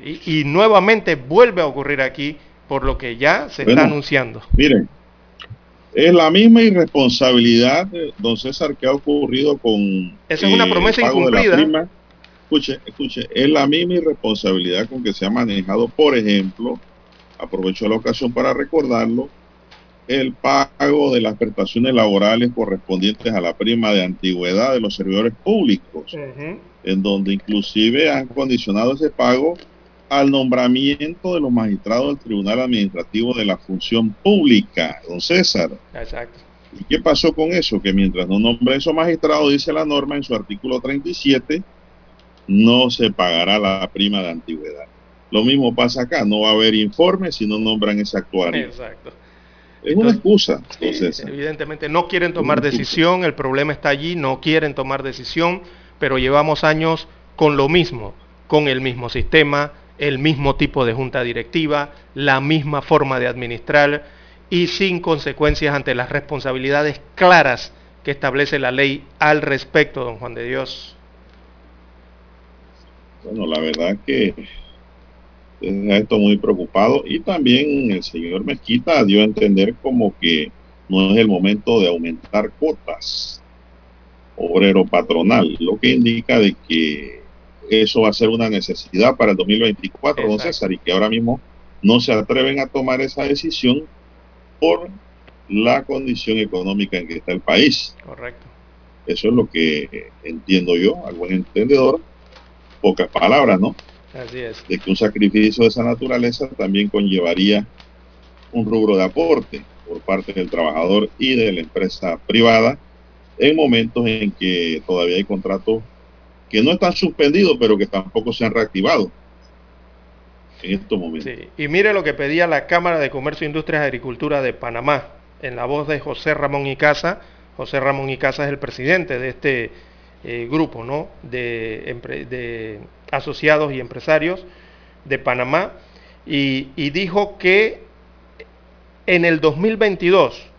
[SPEAKER 1] Y, y nuevamente vuelve a ocurrir aquí por lo que ya se bueno, está anunciando.
[SPEAKER 3] Miren, es la misma irresponsabilidad, don César, que ha ocurrido con...
[SPEAKER 1] Esa es una promesa incumplida.
[SPEAKER 3] Escuche, escuche, es la misma irresponsabilidad con que se ha manejado, por ejemplo, aprovecho la ocasión para recordarlo, el pago de las prestaciones laborales correspondientes a la prima de antigüedad de los servidores públicos, uh -huh. en donde inclusive han condicionado ese pago al nombramiento de los magistrados del Tribunal Administrativo de la Función Pública, don César.
[SPEAKER 1] Exacto.
[SPEAKER 3] ¿Y qué pasó con eso? Que mientras no nombre esos magistrados, dice la norma en su artículo 37, no se pagará la prima de antigüedad. Lo mismo pasa acá, no va a haber informes si no nombran ese actuario.
[SPEAKER 1] Exacto.
[SPEAKER 3] Es Entonces, una excusa.
[SPEAKER 1] Sí, evidentemente no quieren tomar decisión, el problema está allí, no quieren tomar decisión, pero llevamos años con lo mismo, con el mismo sistema, el mismo tipo de junta directiva, la misma forma de administrar y sin consecuencias ante las responsabilidades claras que establece la ley al respecto, don Juan de Dios.
[SPEAKER 3] Bueno, la verdad que deja esto muy preocupado y también el señor Mezquita dio a entender como que no es el momento de aumentar cuotas obrero patronal, lo que indica de que eso va a ser una necesidad para el 2024, Exacto. don César, y que ahora mismo no se atreven a tomar esa decisión por la condición económica en que está el país.
[SPEAKER 1] Correcto.
[SPEAKER 3] Eso es lo que entiendo yo, al buen entendedor, pocas palabras, ¿no?
[SPEAKER 1] Así es.
[SPEAKER 3] De que un sacrificio de esa naturaleza también conllevaría un rubro de aporte por parte del trabajador y de la empresa privada en momentos en que todavía hay contratos que no están suspendidos, pero que tampoco se han reactivado en estos momentos.
[SPEAKER 1] Sí. Y mire lo que pedía la Cámara de Comercio, Industrias y Agricultura de Panamá, en la voz de José Ramón Icaza. José Ramón Icaza es el presidente de este eh, grupo ¿no? de, asociados y empresarios de Panamá, y, y dijo que en el 2022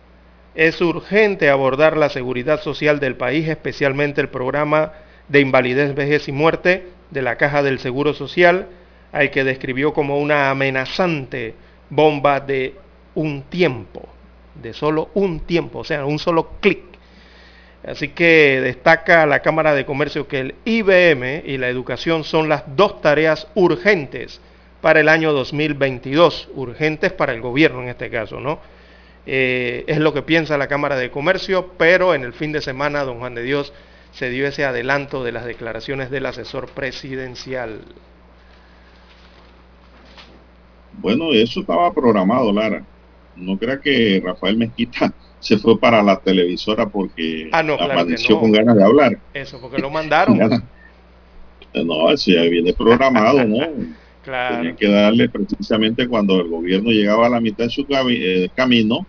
[SPEAKER 1] es urgente abordar la seguridad social del país, especialmente el programa de invalidez, vejez y muerte de la Caja del Seguro Social, al que describió como una amenazante bomba de un tiempo, de solo un tiempo, o sea, un solo clic. Así que destaca la Cámara de Comercio que el IBM y la educación son las dos tareas urgentes para el año 2022, urgentes para el gobierno en este caso, ¿no? Eh, es lo que piensa la Cámara de Comercio, pero en el fin de semana, don Juan de Dios, se dio ese adelanto de las declaraciones del asesor presidencial.
[SPEAKER 3] Bueno, eso estaba programado, Lara. No crea que Rafael Mezquita se fue para la televisora porque
[SPEAKER 1] ah, no,
[SPEAKER 3] con ganas de hablar.
[SPEAKER 1] Eso, porque lo mandaron.
[SPEAKER 3] no, si viene programado, ¿no? claro. Tenía que darle precisamente cuando el gobierno llegaba a la mitad de su eh, camino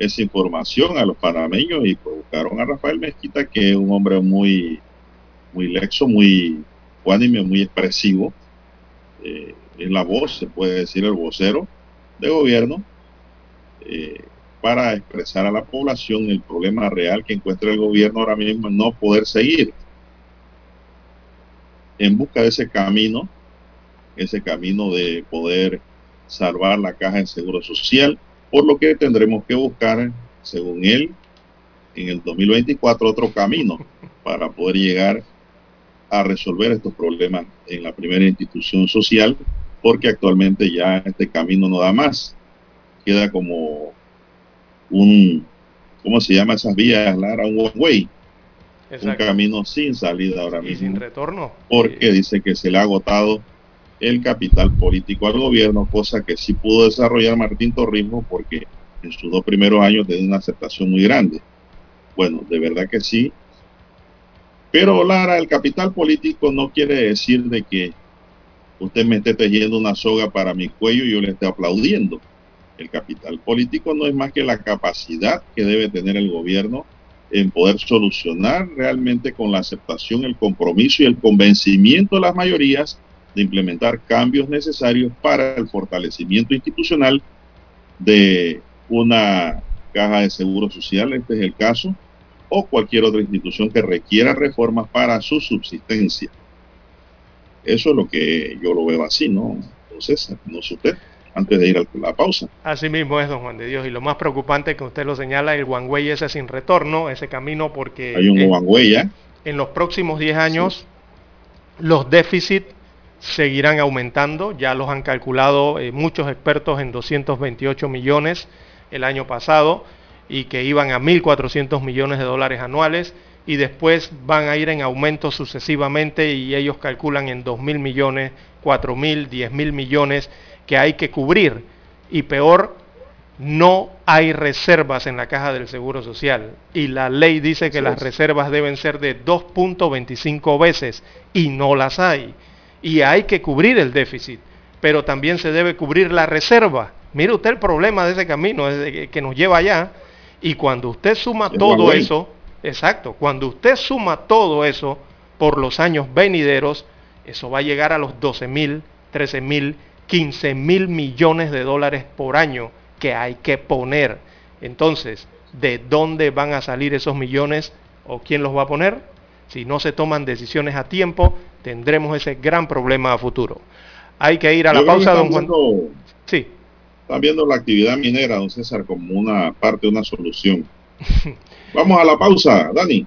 [SPEAKER 3] esa información a los panameños y pues, buscaron a Rafael Mezquita, que es un hombre muy, muy lexo, muy cuánime, muy expresivo. Eh, es la voz, se puede decir, el vocero de gobierno. Eh, para expresar a la población el problema real que encuentra el gobierno ahora mismo en no poder seguir en busca de ese camino, ese camino de poder salvar la caja de seguro social, por lo que tendremos que buscar, según él, en el 2024 otro camino para poder llegar a resolver estos problemas en la primera institución social, porque actualmente ya este camino no da más. Queda como un, ¿cómo se llama esas vías, Lara? Un one way. Un camino sin salida ahora mismo.
[SPEAKER 1] Y sin retorno.
[SPEAKER 3] Porque dice que se le ha agotado el capital político al gobierno, cosa que sí pudo desarrollar Martín Torrijos porque en sus dos primeros años tiene una aceptación muy grande. Bueno, de verdad que sí. Pero Lara, el capital político no quiere decir de que usted me esté tejiendo una soga para mi cuello y yo le esté aplaudiendo. El capital político no es más que la capacidad que debe tener el gobierno en poder solucionar realmente con la aceptación, el compromiso y el convencimiento de las mayorías de implementar cambios necesarios para el fortalecimiento institucional de una caja de seguro social, este es el caso, o cualquier otra institución que requiera reformas para su subsistencia. Eso es lo que yo lo veo así, ¿no? Entonces, no sé usted antes de ir a la pausa.
[SPEAKER 1] Así mismo es, don Juan de Dios. Y lo más preocupante que usted lo señala, el way ese sin retorno, ese camino, porque...
[SPEAKER 3] Hay un en, ya.
[SPEAKER 1] En los próximos 10 años, los déficits seguirán aumentando. Ya los han calculado eh, muchos expertos en 228 millones el año pasado y que iban a 1.400 millones de dólares anuales y después van a ir en aumento sucesivamente y ellos calculan en 2.000 millones, 4.000, 10.000 millones que hay que cubrir. Y peor, no hay reservas en la caja del Seguro Social. Y la ley dice que las reservas deben ser de 2.25 veces y no las hay. Y hay que cubrir el déficit, pero también se debe cubrir la reserva. Mire usted el problema de ese camino que nos lleva allá. Y cuando usted suma todo eso, exacto, cuando usted suma todo eso por los años venideros, eso va a llegar a los 12 mil, 13 mil 15 mil millones de dólares por año que hay que poner. Entonces, ¿de dónde van a salir esos millones o quién los va a poner? Si no se toman decisiones a tiempo, tendremos ese gran problema a futuro. Hay que ir a la pausa, don Juan.
[SPEAKER 3] sí. Están viendo la actividad minera, don César, como una parte de una solución. Vamos a la pausa, Dani.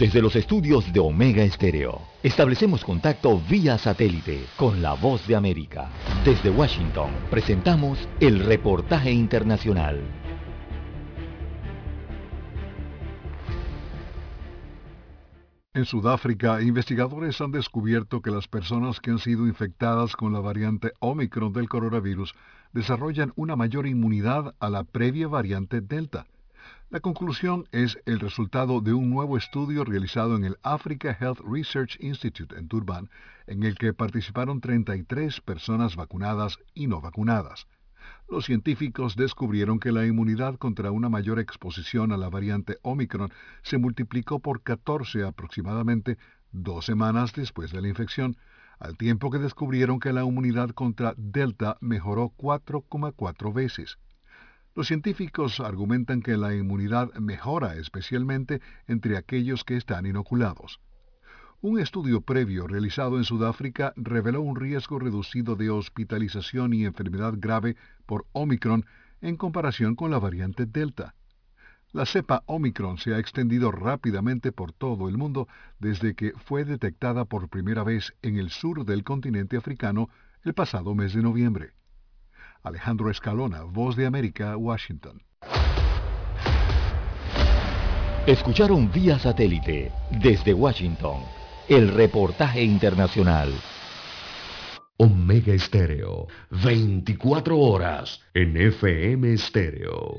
[SPEAKER 4] Desde los estudios de Omega Estéreo, establecemos contacto vía satélite con la voz de América. Desde Washington, presentamos el reportaje internacional.
[SPEAKER 10] En Sudáfrica, investigadores han descubierto que las personas que han sido infectadas con la variante Omicron del coronavirus desarrollan una mayor inmunidad a la previa variante Delta. La conclusión es el resultado de un nuevo estudio realizado en el Africa Health Research Institute en Durban, en el que participaron 33 personas vacunadas y no vacunadas. Los científicos descubrieron que la inmunidad contra una mayor exposición a la variante Omicron se multiplicó por 14 aproximadamente dos semanas después de la infección, al tiempo que descubrieron que la inmunidad contra Delta mejoró 4,4 veces. Los científicos argumentan que la inmunidad mejora especialmente entre aquellos que están inoculados. Un estudio previo realizado en Sudáfrica reveló un riesgo reducido de hospitalización y enfermedad grave por Omicron en comparación con la variante Delta. La cepa Omicron se ha extendido rápidamente por todo el mundo desde que fue detectada por primera vez en el sur del continente africano el pasado mes de noviembre. Alejandro Escalona, Voz de América, Washington.
[SPEAKER 2] Escucharon vía satélite desde Washington el reportaje internacional.
[SPEAKER 4] Omega Estéreo, 24 horas en FM Estéreo.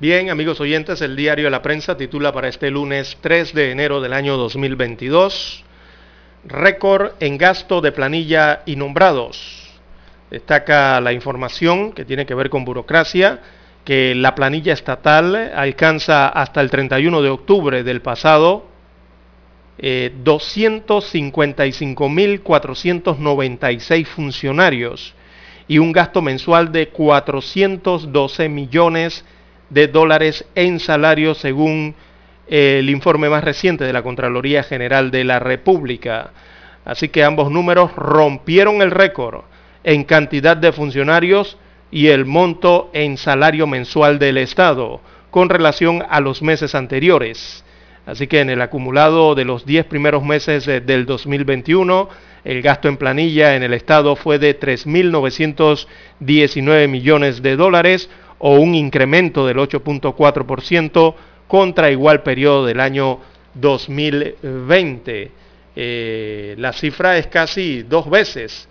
[SPEAKER 1] Bien, amigos oyentes, el diario de la prensa titula para este lunes 3 de enero del año 2022, récord en gasto de planilla y nombrados. Destaca la información que tiene que ver con burocracia, que la planilla estatal alcanza hasta el 31 de octubre del pasado eh, 255.496 funcionarios y un gasto mensual de 412 millones de dólares en salarios según eh, el informe más reciente de la Contraloría General de la República. Así que ambos números rompieron el récord en cantidad de funcionarios y el monto en salario mensual del Estado con relación a los meses anteriores. Así que en el acumulado de los 10 primeros meses del 2021, el gasto en planilla en el Estado fue de 3.919 millones de dólares o un incremento del 8.4% contra igual periodo del año 2020. Eh, la cifra es casi dos veces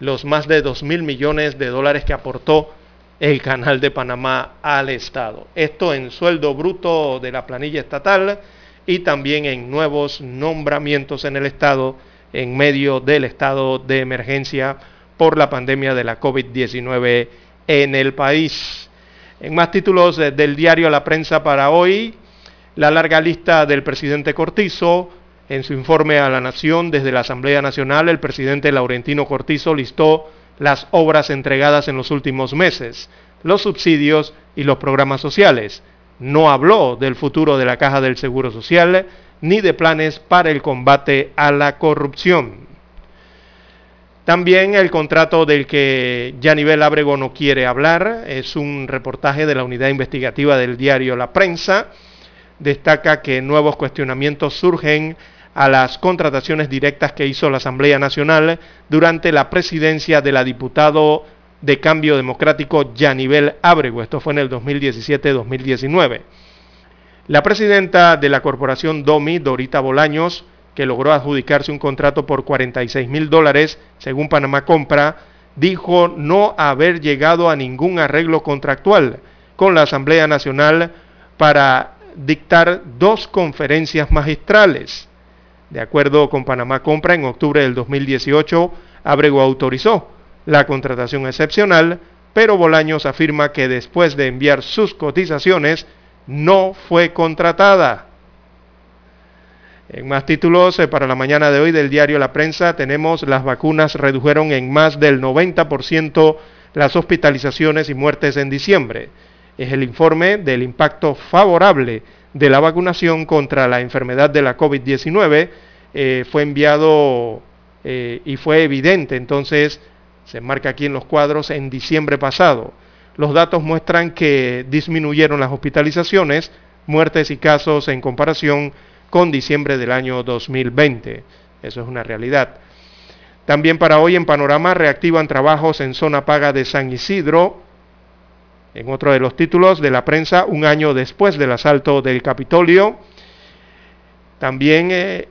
[SPEAKER 1] los más de 2 mil millones de dólares que aportó el Canal de Panamá al Estado. Esto en sueldo bruto de la planilla estatal y también en nuevos nombramientos en el Estado en medio del estado de emergencia por la pandemia de la COVID-19 en el país. En más títulos del diario La Prensa para hoy, la larga lista del presidente Cortizo. En su informe a la Nación desde la Asamblea Nacional, el presidente Laurentino Cortizo listó las obras entregadas en los últimos meses, los subsidios y los programas sociales. No habló del futuro de la Caja del Seguro Social ni de planes para el combate a la corrupción. También el contrato del que Yanivel Ábrego no quiere hablar es un reportaje de la unidad investigativa del diario La Prensa. Destaca que nuevos cuestionamientos surgen a las contrataciones directas que hizo la Asamblea Nacional durante la presidencia de la diputado de Cambio Democrático Yanivel Ábrego. Esto fue en el 2017-2019. La presidenta de la corporación DOMI, Dorita Bolaños, que logró adjudicarse un contrato por 46 mil dólares, según Panamá Compra, dijo no haber llegado a ningún arreglo contractual con la Asamblea Nacional para dictar dos conferencias magistrales. De acuerdo con Panamá Compra, en octubre del 2018, Abrego autorizó la contratación excepcional, pero Bolaños afirma que después de enviar sus cotizaciones, no fue contratada. En más títulos eh, para la mañana de hoy del diario La Prensa tenemos las vacunas redujeron en más del 90% las hospitalizaciones y muertes en diciembre. Es el informe del impacto favorable de la vacunación contra la enfermedad de la COVID-19. Eh, fue enviado eh, y fue evidente, entonces se marca aquí en los cuadros, en diciembre pasado. Los datos muestran que disminuyeron las hospitalizaciones, muertes y casos en comparación diciembre del año 2020. Eso es una realidad. También para hoy en Panorama reactivan trabajos en zona paga de San Isidro. En otro de los títulos de la prensa, un año después del asalto del Capitolio, también eh,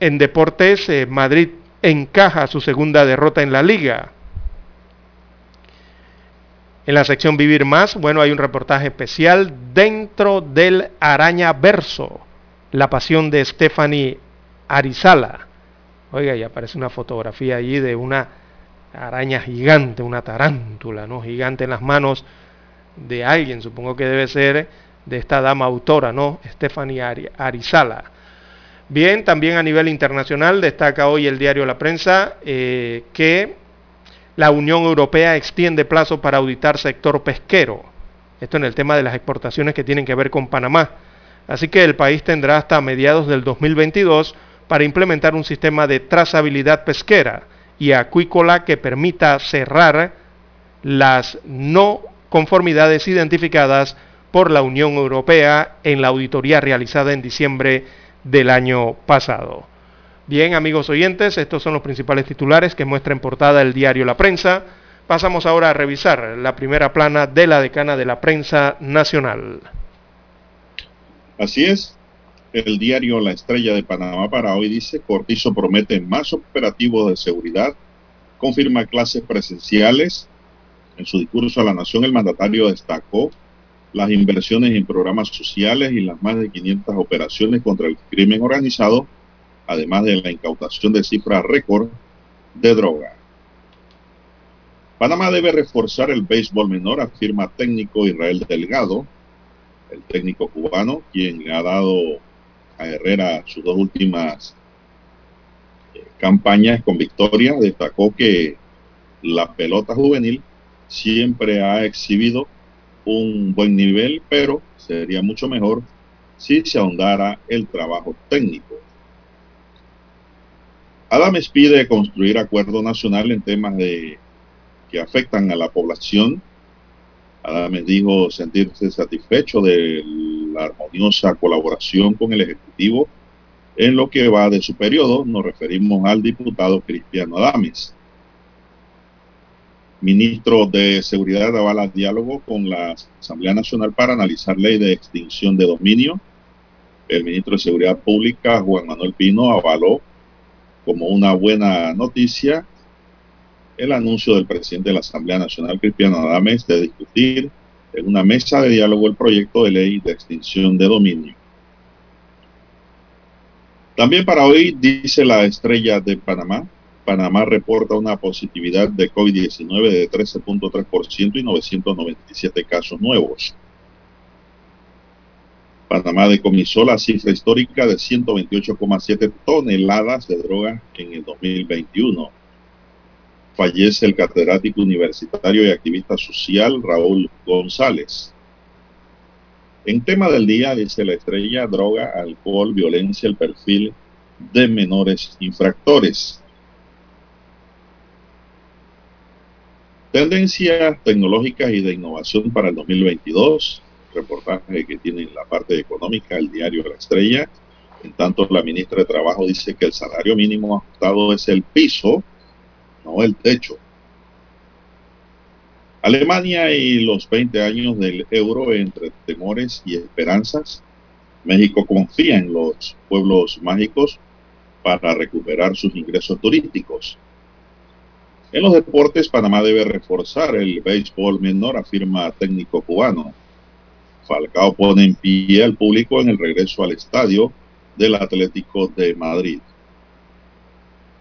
[SPEAKER 1] en deportes, eh, Madrid encaja su segunda derrota en la liga. En la sección Vivir Más, bueno, hay un reportaje especial dentro del Araña Verso, la pasión de Stephanie Arizala. Oiga, y aparece una fotografía allí de una araña gigante, una tarántula, ¿no? Gigante en las manos de alguien, supongo que debe ser de esta dama autora, ¿no? Stephanie Arizala. Bien, también a nivel internacional destaca hoy el diario La Prensa eh, que la Unión Europea extiende plazo para auditar sector pesquero. Esto en el tema de las exportaciones que tienen que ver con Panamá. Así que el país tendrá hasta mediados del 2022 para implementar un sistema de trazabilidad pesquera y acuícola que permita cerrar las no conformidades identificadas por la Unión Europea en la auditoría realizada en diciembre del año pasado. Bien, amigos oyentes, estos son los principales titulares que muestra en portada el diario La Prensa. Pasamos ahora a revisar la primera plana de la decana de la prensa nacional.
[SPEAKER 3] Así es, el diario La Estrella de Panamá para hoy dice, Cortizo promete más operativos de seguridad, confirma clases presenciales. En su discurso a la Nación, el mandatario destacó las inversiones en programas sociales y las más de 500 operaciones contra el crimen organizado además de la incautación de cifras récord de droga. Panamá debe reforzar el béisbol menor, afirma técnico Israel Delgado, el técnico cubano, quien ha dado a Herrera sus dos últimas eh, campañas con victoria. Destacó que la pelota juvenil siempre ha exhibido un buen nivel, pero sería mucho mejor si se ahondara el trabajo técnico. Adames pide construir acuerdo nacional en temas de, que afectan a la población. Adames dijo sentirse satisfecho de la armoniosa colaboración con el Ejecutivo en lo que va de su periodo. Nos referimos al diputado Cristiano Adames. Ministro de Seguridad avala diálogo con la Asamblea Nacional para analizar ley de extinción de dominio. El ministro de Seguridad Pública, Juan Manuel Pino, avaló como una buena noticia el anuncio del presidente de la Asamblea Nacional, Cristiano Adames, de discutir en una mesa de diálogo el proyecto de ley de extinción de dominio. También para hoy, dice la estrella de Panamá, Panamá reporta una positividad de COVID-19 de 13.3% y 997 casos nuevos. Panamá decomisó la cifra histórica de 128,7 toneladas de droga en el 2021. Fallece el catedrático universitario y activista social Raúl González. En tema del día, dice la estrella, droga, alcohol, violencia, el perfil de menores infractores. Tendencias tecnológicas y de innovación para el 2022 reportaje que tiene en la parte económica el diario La Estrella. En tanto, la ministra de Trabajo dice que el salario mínimo ajustado es el piso, no el techo. Alemania y los 20 años del euro entre temores y esperanzas. México confía en los pueblos mágicos para recuperar sus ingresos turísticos. En los deportes, Panamá debe reforzar el béisbol menor, afirma técnico cubano. Falcao pone en pie al público en el regreso al estadio del Atlético de Madrid.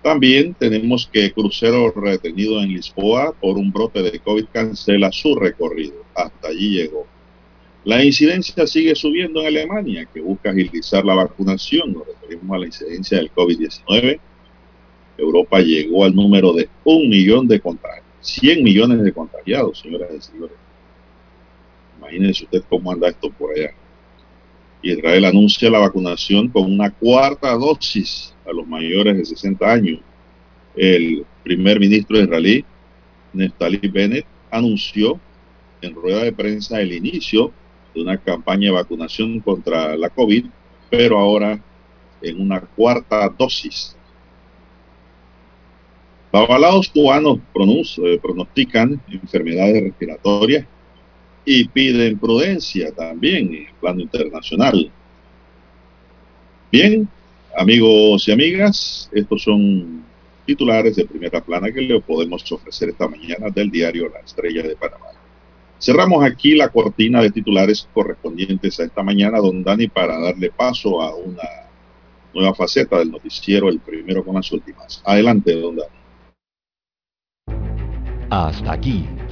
[SPEAKER 3] También tenemos que Crucero retenido en Lisboa por un brote de COVID cancela su recorrido. Hasta allí llegó. La incidencia sigue subiendo en Alemania, que busca agilizar la vacunación. Nos referimos a la incidencia del COVID-19. Europa llegó al número de un millón de contagios, 100 millones de contagiados, señoras y señores. Imagínense usted cómo anda esto por allá. Israel anuncia la vacunación con una cuarta dosis a los mayores de 60 años. El primer ministro israelí, Neftali Bennett, anunció en rueda de prensa el inicio de una campaña de vacunación contra la COVID, pero ahora en una cuarta dosis. Los avalados cubanos pronostican enfermedades respiratorias y piden prudencia también en el plano internacional. Bien, amigos y amigas, estos son titulares de primera plana que le podemos ofrecer esta mañana del diario La Estrella de Panamá. Cerramos aquí la cortina de titulares correspondientes a esta mañana, don Dani, para darle paso a una nueva faceta del noticiero, el primero con las últimas. Adelante, don Dani.
[SPEAKER 2] Hasta aquí,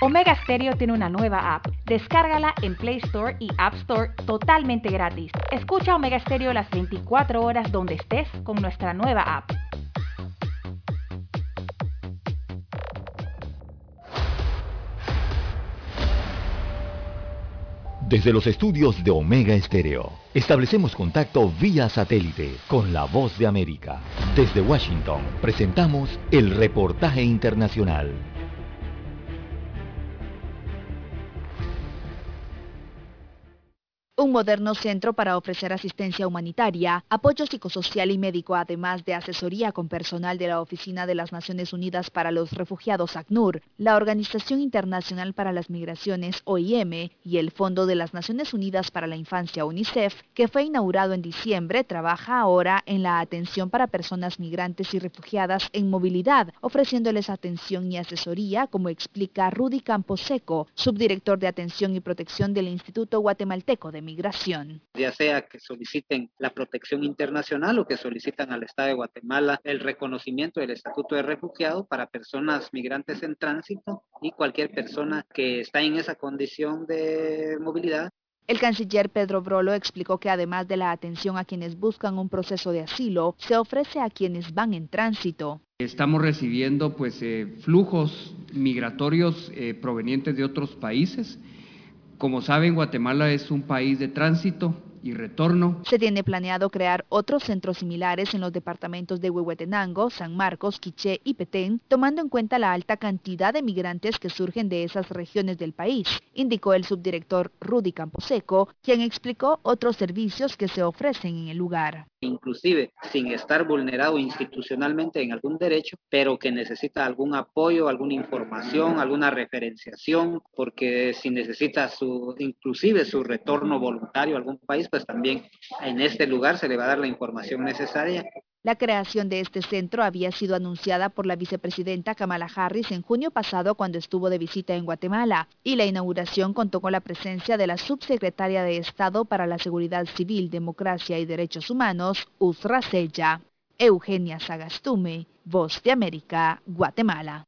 [SPEAKER 5] Omega Stereo tiene una nueva app. Descárgala en Play Store y App Store totalmente gratis. Escucha Omega Stereo las 24 horas donde estés con nuestra nueva app.
[SPEAKER 2] Desde los estudios de Omega Estéreo, establecemos contacto vía satélite con la voz de América. Desde Washington, presentamos el reportaje internacional.
[SPEAKER 11] Un moderno centro para ofrecer asistencia humanitaria, apoyo psicosocial y médico, además de asesoría con personal de la Oficina de las Naciones Unidas para los Refugiados ACNUR, la Organización Internacional para las Migraciones OIM y el Fondo de las Naciones Unidas para la Infancia UNICEF, que fue inaugurado en diciembre, trabaja ahora en la atención para personas migrantes y refugiadas en movilidad, ofreciéndoles atención y asesoría, como explica Rudy Camposeco, subdirector de Atención y Protección del Instituto Guatemalteco de migración.
[SPEAKER 12] Ya sea que soliciten la protección internacional o que solicitan al Estado de Guatemala el reconocimiento del estatuto de refugiado para personas migrantes en tránsito y cualquier persona que está en esa condición de movilidad
[SPEAKER 11] el canciller Pedro Brolo explicó que además de la atención a quienes buscan un proceso de asilo, se ofrece a quienes van en tránsito.
[SPEAKER 13] Estamos recibiendo pues eh, flujos migratorios eh, provenientes de otros países como saben, Guatemala es un país de tránsito y retorno.
[SPEAKER 11] Se tiene planeado crear otros centros similares en los departamentos de Huehuetenango, San Marcos, Quiché y Petén, tomando en cuenta la alta cantidad de migrantes que surgen de esas regiones del país, indicó el subdirector Rudy Camposeco, quien explicó otros servicios que se ofrecen en el lugar
[SPEAKER 12] inclusive sin estar vulnerado institucionalmente en algún derecho, pero que necesita algún apoyo, alguna información, alguna referenciación, porque si necesita su, inclusive su retorno voluntario a algún país, pues también en este lugar se le va a dar la información necesaria
[SPEAKER 11] la creación de este centro había sido anunciada por la vicepresidenta Kamala Harris en junio pasado cuando estuvo de visita en Guatemala y la inauguración contó con la presencia de la subsecretaria de Estado para la Seguridad Civil, Democracia y Derechos Humanos, Usra Sella. Eugenia Sagastume, Voz de América, Guatemala.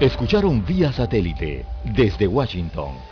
[SPEAKER 2] Escucharon vía satélite desde Washington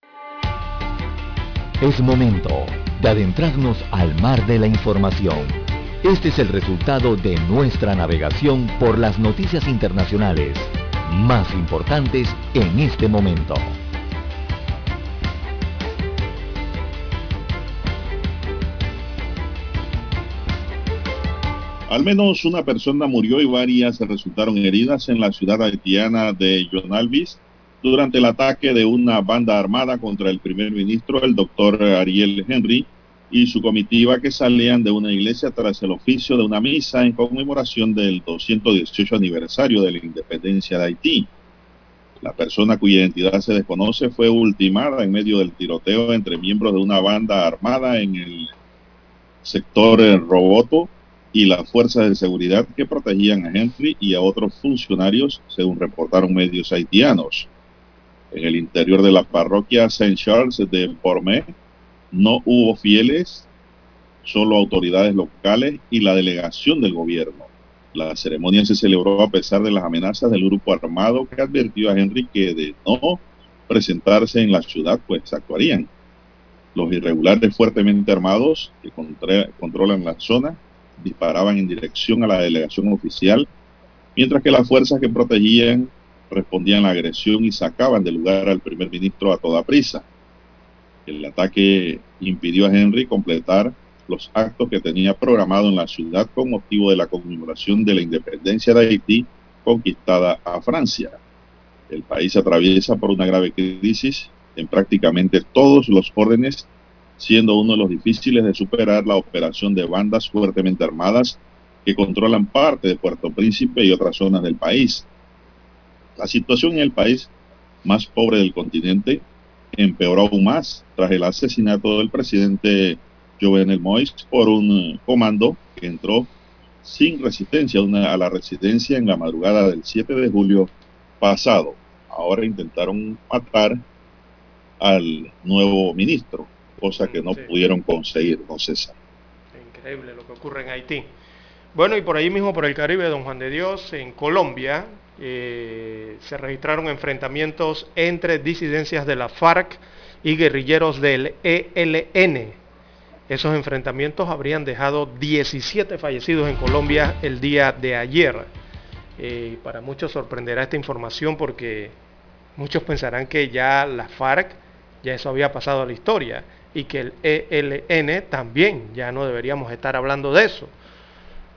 [SPEAKER 2] Es momento de adentrarnos al mar de la información. Este es el resultado de nuestra navegación por las noticias internacionales más importantes en este momento.
[SPEAKER 3] Al menos una persona murió y varias resultaron heridas en la ciudad haitiana de Yonalvis durante el ataque de una banda armada contra el primer ministro, el doctor Ariel Henry, y su comitiva que salían de una iglesia tras el oficio de una misa en conmemoración del 218 aniversario de la independencia de Haití. La persona cuya identidad se desconoce fue ultimada en medio del tiroteo entre miembros de una banda armada en el sector Roboto y las fuerzas de seguridad que protegían a Henry y a otros funcionarios, según reportaron medios haitianos. En el interior de la parroquia Saint Charles de Pormé no hubo fieles, solo autoridades locales y la delegación del gobierno. La ceremonia se celebró a pesar de las amenazas del grupo armado que advirtió a Henry que de no presentarse en la ciudad, pues actuarían. Los irregulares fuertemente armados que controlan la zona disparaban en dirección a la delegación oficial, mientras que las fuerzas que protegían respondían a la agresión y sacaban del lugar al primer ministro a toda prisa. El ataque impidió a Henry completar los actos que tenía programado en la ciudad con motivo de la conmemoración de la independencia de Haití conquistada a Francia. El país atraviesa por una grave crisis en prácticamente todos los órdenes siendo uno de los difíciles de superar la operación de bandas fuertemente armadas que controlan parte de Puerto Príncipe y otras zonas del país. La situación en el país más pobre del continente empeoró aún más tras el asesinato del presidente Jovenel Moïse por un comando que entró sin resistencia a la residencia en la madrugada del 7 de julio pasado. Ahora intentaron matar al nuevo ministro, cosa que no pudieron conseguir, don César.
[SPEAKER 1] Increíble lo que ocurre en Haití. Bueno, y por ahí mismo, por el Caribe, don Juan de Dios, en Colombia, eh, se registraron enfrentamientos entre disidencias de la FARC y guerrilleros del ELN. Esos enfrentamientos habrían dejado 17 fallecidos en Colombia el día de ayer. Eh, para muchos sorprenderá esta información porque muchos pensarán que ya la FARC, ya eso había pasado a la historia y que el ELN también, ya no deberíamos estar hablando de eso.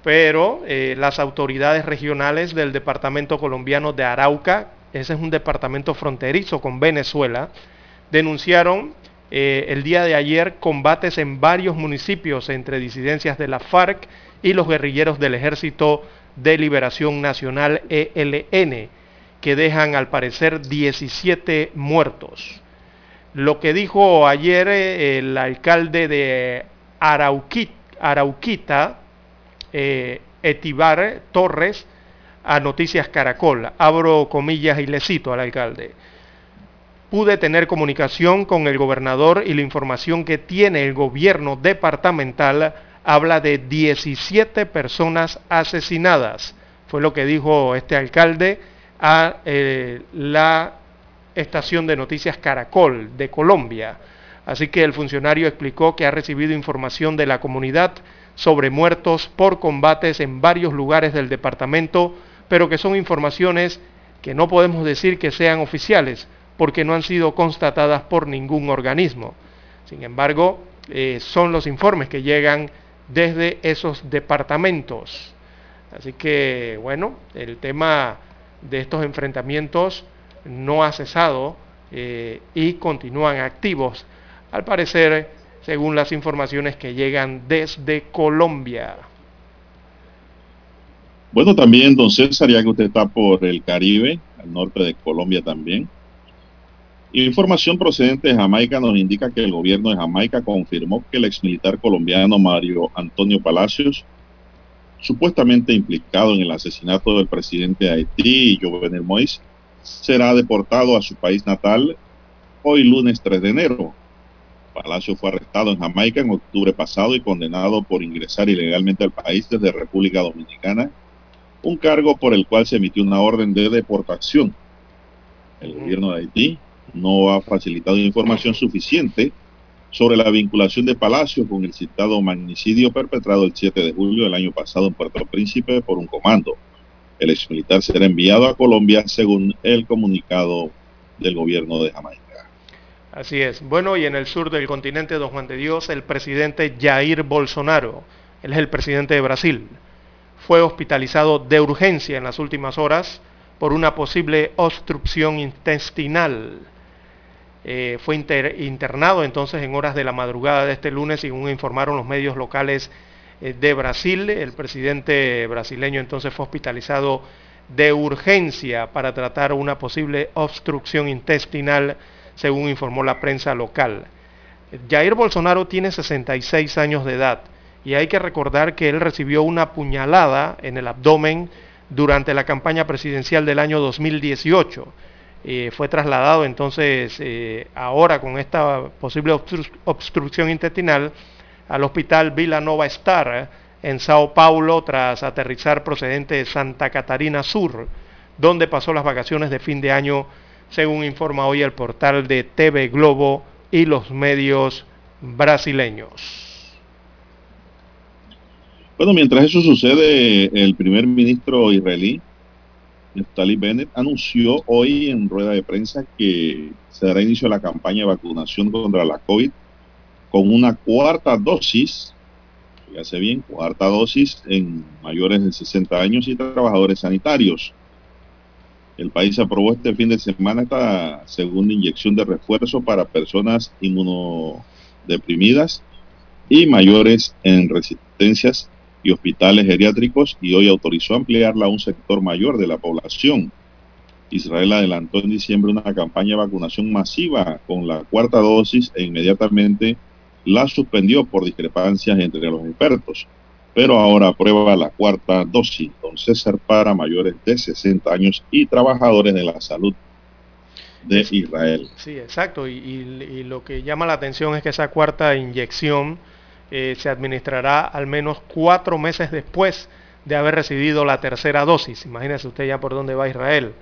[SPEAKER 1] Pero eh, las autoridades regionales del departamento colombiano de Arauca, ese es un departamento fronterizo con Venezuela, denunciaron eh, el día de ayer combates en varios municipios entre disidencias de la FARC y los guerrilleros del Ejército de Liberación Nacional ELN, que dejan al parecer 17 muertos. Lo que dijo ayer eh, el alcalde de Arauquita, eh, Etibar Torres, a Noticias Caracol. Abro comillas y le cito al alcalde. Pude tener comunicación con el gobernador y la información que tiene el gobierno departamental habla de 17 personas asesinadas. Fue lo que dijo este alcalde a eh, la estación de noticias Caracol de Colombia. Así que el funcionario explicó que ha recibido información de la comunidad sobre muertos por combates en varios lugares del departamento, pero que son informaciones que no podemos decir que sean oficiales, porque no han sido constatadas por ningún organismo. Sin embargo, eh, son los informes que llegan desde esos departamentos. Así que, bueno, el tema de estos enfrentamientos no ha cesado eh, y continúan activos, al parecer, según las informaciones que llegan desde Colombia.
[SPEAKER 3] Bueno, también, don César, ya que usted está por el Caribe, al norte de Colombia también. Información procedente de Jamaica nos indica que el gobierno de Jamaica confirmó que el exmilitar colombiano Mario Antonio Palacios, supuestamente implicado en el asesinato del presidente de Haití, Jovenel Moïse, será deportado a su país natal hoy lunes 3 de enero. Palacio fue arrestado en Jamaica en octubre pasado y condenado por ingresar ilegalmente al país desde República Dominicana, un cargo por el cual se emitió una orden de deportación. El gobierno de Haití no ha facilitado información suficiente sobre la vinculación de Palacio con el citado magnicidio perpetrado el 7 de julio del año pasado en Puerto Príncipe por un comando. El exmilitar será enviado a Colombia según el comunicado del gobierno de Jamaica.
[SPEAKER 1] Así es. Bueno, y en el sur del continente, don Juan de Dios, el presidente Jair Bolsonaro, él es el presidente de Brasil, fue hospitalizado de urgencia en las últimas horas por una posible obstrucción intestinal. Eh, fue internado entonces en horas de la madrugada de este lunes, según informaron los medios locales eh, de Brasil. El presidente brasileño entonces fue hospitalizado de urgencia para tratar una posible obstrucción intestinal, según informó la prensa local. Jair Bolsonaro tiene 66 años de edad y hay que recordar que él recibió una puñalada en el abdomen durante la campaña presidencial del año 2018 eh, fue trasladado entonces eh, ahora con esta posible obstrucción intestinal al hospital Villanova Star eh, en Sao Paulo tras aterrizar procedente de Santa Catarina Sur, donde pasó las vacaciones de fin de año, según informa hoy el portal de TV Globo y los medios brasileños.
[SPEAKER 3] Bueno, mientras eso sucede, el primer ministro israelí Naftali Bennett anunció hoy en rueda de prensa que se dará inicio a la campaña de vacunación contra la COVID con una cuarta dosis, fíjese bien, cuarta dosis en mayores de 60 años y trabajadores sanitarios. El país aprobó este fin de semana esta segunda inyección de refuerzo para personas inmunodeprimidas y mayores en resistencias y hospitales geriátricos y hoy autorizó ampliarla a un sector mayor de la población. Israel adelantó en diciembre una campaña de vacunación masiva con la cuarta dosis e inmediatamente la suspendió por discrepancias entre los expertos. Pero ahora aprueba la cuarta dosis, don César, para mayores de 60 años y trabajadores de la salud de Israel.
[SPEAKER 1] Sí, exacto. Y, y lo que llama la atención es que esa cuarta inyección eh, se administrará al menos cuatro meses después de haber recibido la tercera dosis. Imagínese usted ya por dónde va Israel.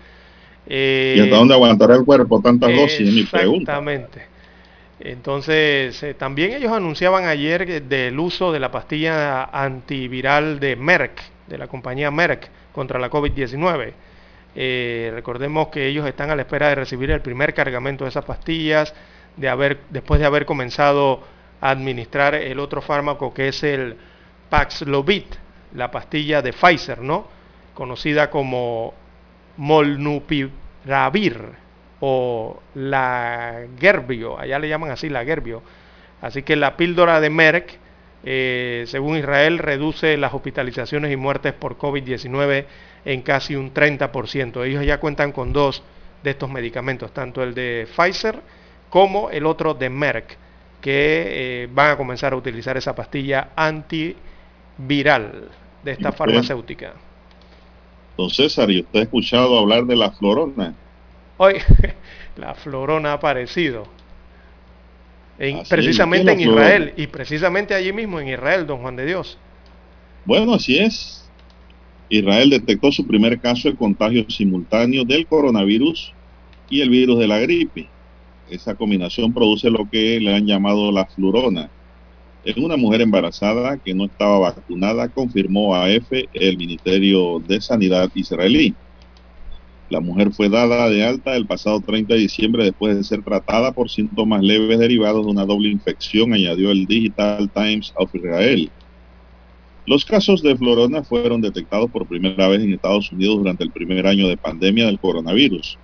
[SPEAKER 3] ¿Y hasta dónde aguantará el cuerpo tantas dosis? Es mi pregunta.
[SPEAKER 1] Exactamente. Entonces, eh, también ellos anunciaban ayer del uso de la pastilla antiviral de Merck, de la compañía Merck, contra la COVID-19. Eh, recordemos que ellos están a la espera de recibir el primer cargamento de esas pastillas, de haber, después de haber comenzado administrar el otro fármaco que es el Paxlovid, la pastilla de Pfizer, ¿no? Conocida como Molnupiravir o la Gerbio, allá le llaman así la Gerbio. Así que la píldora de Merck, eh, según Israel, reduce las hospitalizaciones y muertes por COVID-19 en casi un 30%. Ellos ya cuentan con dos de estos medicamentos, tanto el de Pfizer como el otro de Merck que eh, van a comenzar a utilizar esa pastilla antiviral de esta farmacéutica.
[SPEAKER 3] Don César, ¿y usted ha escuchado hablar de la florona?
[SPEAKER 1] Hoy, la florona ha aparecido. precisamente en Israel, y precisamente allí mismo en Israel, don Juan de Dios.
[SPEAKER 3] Bueno, así es. Israel detectó su primer caso de contagio simultáneo del coronavirus y el virus de la gripe. Esa combinación produce lo que le han llamado la flurona. En una mujer embarazada que no estaba vacunada, confirmó a EFE el Ministerio de Sanidad israelí. La mujer fue dada de alta el pasado 30 de diciembre después de ser tratada por síntomas leves derivados de una doble infección, añadió el Digital Times of Israel. Los casos de florona fueron detectados por primera vez en Estados Unidos durante el primer año de pandemia del coronavirus.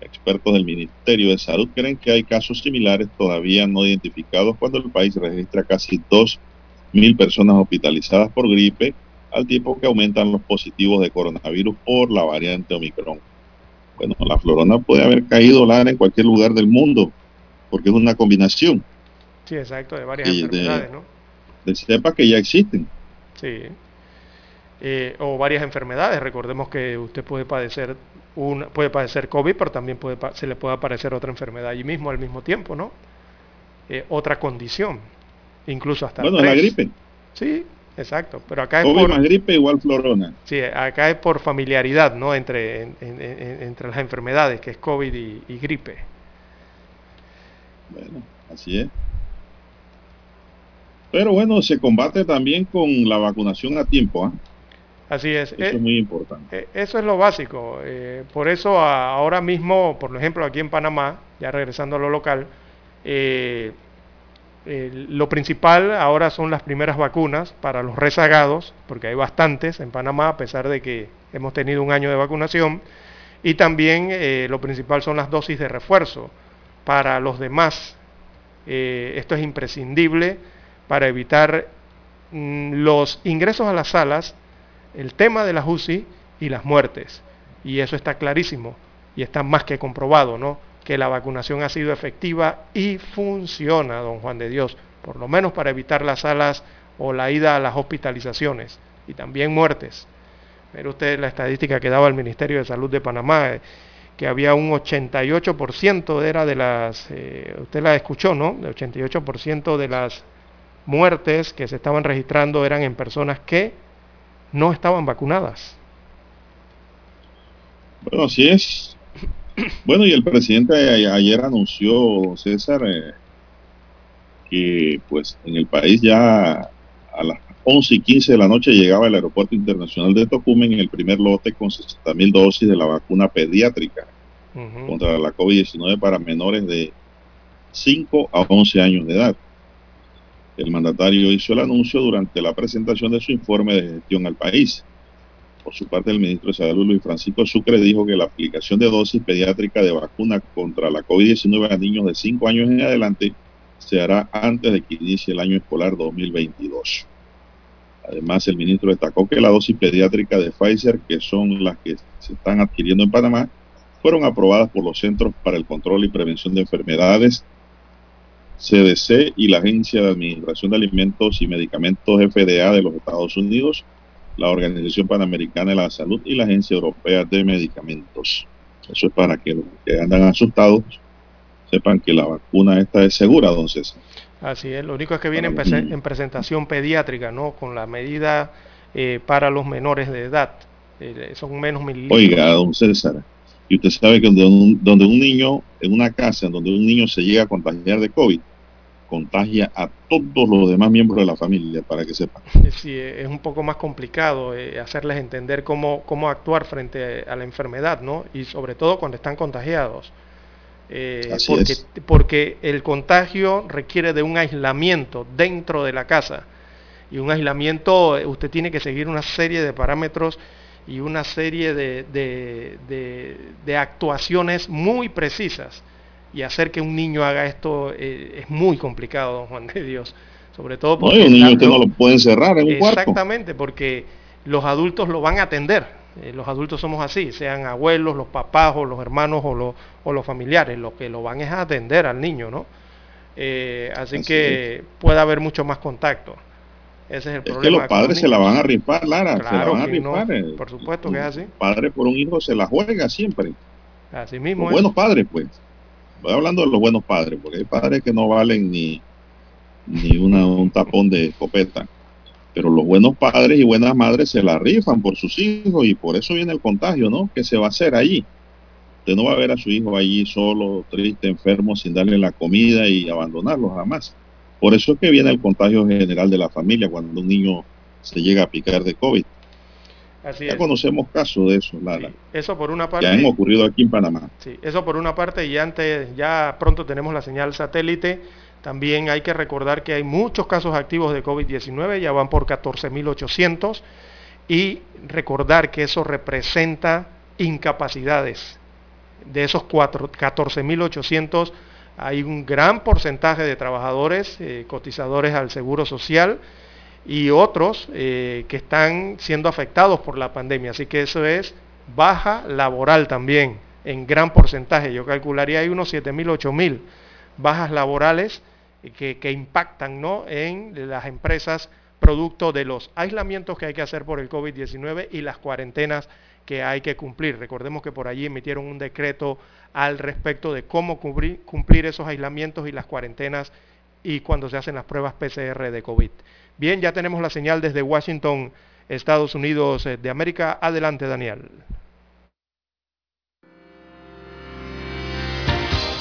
[SPEAKER 3] Expertos del Ministerio de Salud creen que hay casos similares todavía no identificados cuando el país registra casi 2.000 personas hospitalizadas por gripe, al tiempo que aumentan los positivos de coronavirus por la variante Omicron. Bueno, la florona puede haber caído Lara en cualquier lugar del mundo, porque es una combinación.
[SPEAKER 1] Sí, exacto, de varias enfermedades, ¿no?
[SPEAKER 3] De cepas que ya existen.
[SPEAKER 1] Sí. Eh, o varias enfermedades. Recordemos que usted puede padecer puede padecer COVID, pero también puede, se le puede aparecer otra enfermedad allí mismo al mismo tiempo, ¿no? Eh, otra condición, incluso hasta...
[SPEAKER 3] Bueno, la gripe.
[SPEAKER 1] Sí, exacto, pero acá
[SPEAKER 3] es por... gripe igual florona.
[SPEAKER 1] Sí, acá es por familiaridad, ¿no? Entre, entre las enfermedades, que es COVID y, gripe.
[SPEAKER 3] Bueno, así es. Pero bueno, se combate también con la vacunación a tiempo, ¿ah?
[SPEAKER 1] Así es.
[SPEAKER 3] Eso es eh, muy importante.
[SPEAKER 1] Eh, eso es lo básico. Eh, por eso ahora mismo, por ejemplo, aquí en Panamá, ya regresando a lo local, lo principal ahora son las primeras vacunas para los rezagados, porque hay bastantes en Panamá, a pesar de que hemos tenido un año de vacunación. Y también eh, lo principal son las dosis de refuerzo para los demás. Eh, esto es imprescindible para evitar mm, los ingresos a las salas, el tema de las UCI y las muertes. Y eso está clarísimo y está más que comprobado, ¿no? Que la vacunación ha sido efectiva y funciona, don Juan de Dios, por lo menos para evitar las salas o la ida a las hospitalizaciones y también muertes. Mire usted la estadística que daba el Ministerio de Salud de Panamá, eh, que había un 88% era de las, eh, usted la escuchó, ¿no? El 88% de las muertes que se estaban registrando eran en personas que no estaban vacunadas.
[SPEAKER 3] Bueno, así es. Bueno, y el presidente ayer anunció, César, eh, que pues en el país ya a las 11 y 15 de la noche llegaba al aeropuerto internacional de Tocumen el primer lote con 60 mil dosis de la vacuna pediátrica contra la COVID-19 para menores de 5 a 11 años de edad. El mandatario hizo el anuncio durante la presentación de su informe de gestión al país. Por su parte, el ministro de Salud, Luis Francisco Sucre, dijo que la aplicación de dosis pediátrica de vacuna contra la COVID-19 a niños de 5 años en adelante se hará antes de que inicie el año escolar 2022. Además, el ministro destacó que la dosis pediátrica de Pfizer, que son las que se están adquiriendo en Panamá, fueron aprobadas por los Centros para el Control y Prevención de Enfermedades, CDC y la Agencia de Administración de Alimentos y Medicamentos FDA de los Estados Unidos, la Organización Panamericana de la Salud y la Agencia Europea de Medicamentos. Eso es para que los que andan asustados sepan que la vacuna esta es segura, don César.
[SPEAKER 1] Así es, lo único es que viene en, presentación pediátrica, ¿no? Con la medida eh, para los menores de edad. Eh, son menos mililitros.
[SPEAKER 3] Oiga, don César, y usted sabe que donde un, donde un niño, en una casa, donde un niño se llega a contagiar de COVID, contagia a todos los demás miembros de la familia, para que sepan.
[SPEAKER 1] Sí, es un poco más complicado eh, hacerles entender cómo, cómo actuar frente a la enfermedad, ¿no? Y sobre todo cuando están contagiados. Eh, porque, porque el contagio requiere de un aislamiento dentro de la casa. Y un aislamiento, eh, usted tiene que seguir una serie de parámetros y una serie de, de, actuaciones muy precisas. Y hacer que un niño haga esto eh, es muy complicado, don Juan de Dios. Sobre todo
[SPEAKER 3] porque... No, un niño usted no lo puede encerrar en un
[SPEAKER 1] cuarto. Exactamente, porque los adultos lo van a atender eh, los adultos somos así, sean abuelos, los papás o los hermanos o los, o los familiares, lo que lo van es a atender al niño, ¿no? Eh, así, que puede haber mucho más contacto. Ese es el problema.
[SPEAKER 3] que los padres se la van a rifar, Lara, se la van a rifar.
[SPEAKER 1] Eh. por supuesto que es así.
[SPEAKER 3] Padre por un hijo se la juega siempre.
[SPEAKER 1] Así mismo.
[SPEAKER 3] Los buenos padres, pues. Voy hablando de los buenos padres, porque hay padres que no valen ni, ni un tapón de escopeta. Pero los buenos padres y buenas madres se la rifan por sus hijos y por eso viene el contagio, ¿no? ¿Qué se va a hacer allí? Usted no va a ver a su hijo allí solo, triste, enfermo, sin darle la comida y abandonarlo jamás. Por eso es que viene el contagio general de la familia cuando un niño se llega a picar de COVID. Así ya conocemos casos de eso, Lara.
[SPEAKER 1] eso por una parte.
[SPEAKER 3] Ya han ocurrido aquí en Panamá.
[SPEAKER 1] Sí, eso por una parte y antes ya pronto tenemos la señal satélite también hay que recordar que hay muchos casos activos de COVID-19, ya van por 14.800, y recordar que eso representa incapacidades. De esos 14.800 hay un gran porcentaje de trabajadores eh, cotizadores al Seguro Social y otros eh, que están siendo afectados por la pandemia. Así que eso es baja laboral también, en gran porcentaje. Yo calcularía hay unos 7.000, 8.000 bajas laborales que, impactan ¿no? en las empresas producto de los aislamientos que hay que hacer por el COVID-19 y las cuarentenas que hay que cumplir. Recordemos que por allí emitieron un decreto al respecto de cómo cumplir esos aislamientos y las cuarentenas y cuando se hacen las pruebas PCR de COVID. Bien, ya tenemos la señal desde Washington, Estados Unidos eh, de América. Adelante, Daniel.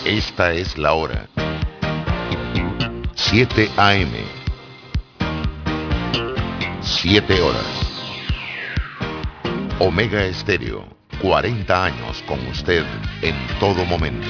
[SPEAKER 4] Esta es la hora. 7 AM. 7 horas. Omega Estéreo, 40 años con usted en todo momento.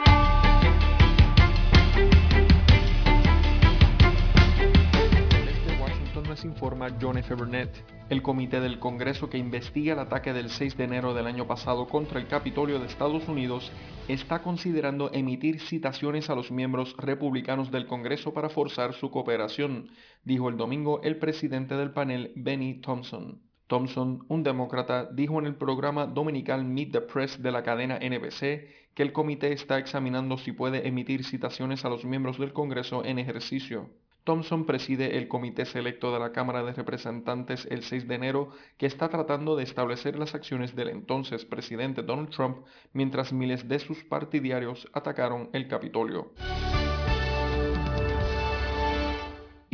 [SPEAKER 14] Informa John F. Burnett. El comité del Congreso que investiga el ataque del 6 de enero del año pasado contra el Capitolio de Estados Unidos está considerando emitir citaciones a los miembros republicanos del Congreso para forzar su cooperación, dijo el domingo el presidente del panel, Benny Thompson. Thompson, un demócrata, dijo en el programa dominical Meet the Press de la cadena NBC que el comité está examinando si puede emitir citaciones a los miembros del Congreso en ejercicio. Thompson preside el comité selecto de la Cámara de Representantes el 6 de enero que está tratando de establecer las acciones del entonces presidente Donald Trump mientras miles de sus partidarios atacaron el Capitolio.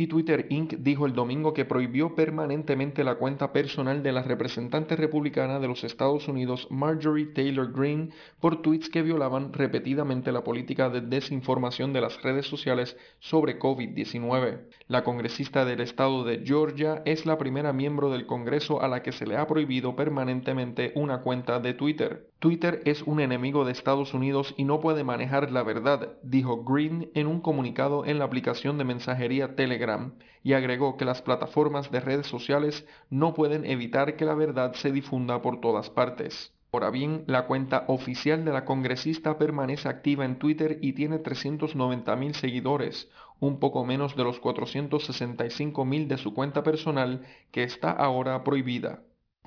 [SPEAKER 14] Y Twitter Inc. dijo el domingo que prohibió permanentemente la cuenta personal de la representante republicana de los Estados Unidos Marjorie Taylor Greene por tweets que violaban repetidamente la política de desinformación de las redes sociales sobre COVID-19. La congresista del estado de Georgia es la primera miembro del Congreso a la que se le ha prohibido permanentemente una cuenta de Twitter. Twitter es un enemigo de Estados Unidos y no puede manejar la verdad, dijo Green en un comunicado en la aplicación de mensajería Telegram, y agregó que las plataformas de redes sociales no pueden evitar que la verdad se difunda por todas partes. Ahora bien, la cuenta oficial de la congresista permanece activa en Twitter y tiene 390.000 seguidores, un poco menos de los 465.000 de su cuenta personal que está ahora prohibida.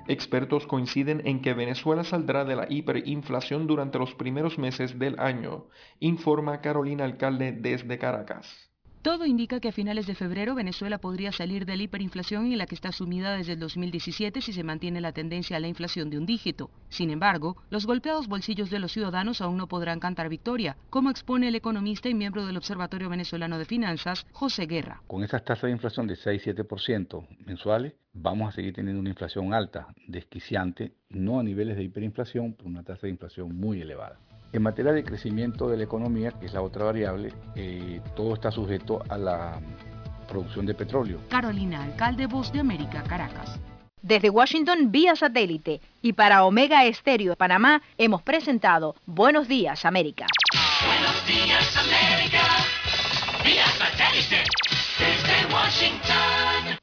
[SPEAKER 14] Expertos coinciden en que Venezuela saldrá de la hiperinflación durante los primeros meses del año, informa Carolina Alcalde desde Caracas.
[SPEAKER 15] Todo indica que a finales de febrero Venezuela podría salir de la hiperinflación en la que está sumida desde el 2017 si se mantiene la tendencia a la inflación de un dígito. Sin embargo, los golpeados bolsillos de los ciudadanos aún no podrán cantar victoria, como expone el economista y miembro del Observatorio Venezolano de Finanzas, José Guerra.
[SPEAKER 16] Con esas tasas de inflación de 6-7% mensuales, vamos a seguir teniendo una inflación alta, desquiciante, no a niveles de hiperinflación, pero una tasa de inflación muy elevada. En materia de crecimiento de la economía, que es la otra variable, eh, todo está sujeto a la producción de petróleo.
[SPEAKER 15] Carolina, alcalde Voz de América, Caracas.
[SPEAKER 5] Desde Washington vía satélite y para Omega Estéreo de Panamá hemos presentado Buenos Días América.
[SPEAKER 17] Buenos días América, vía satélite desde Washington.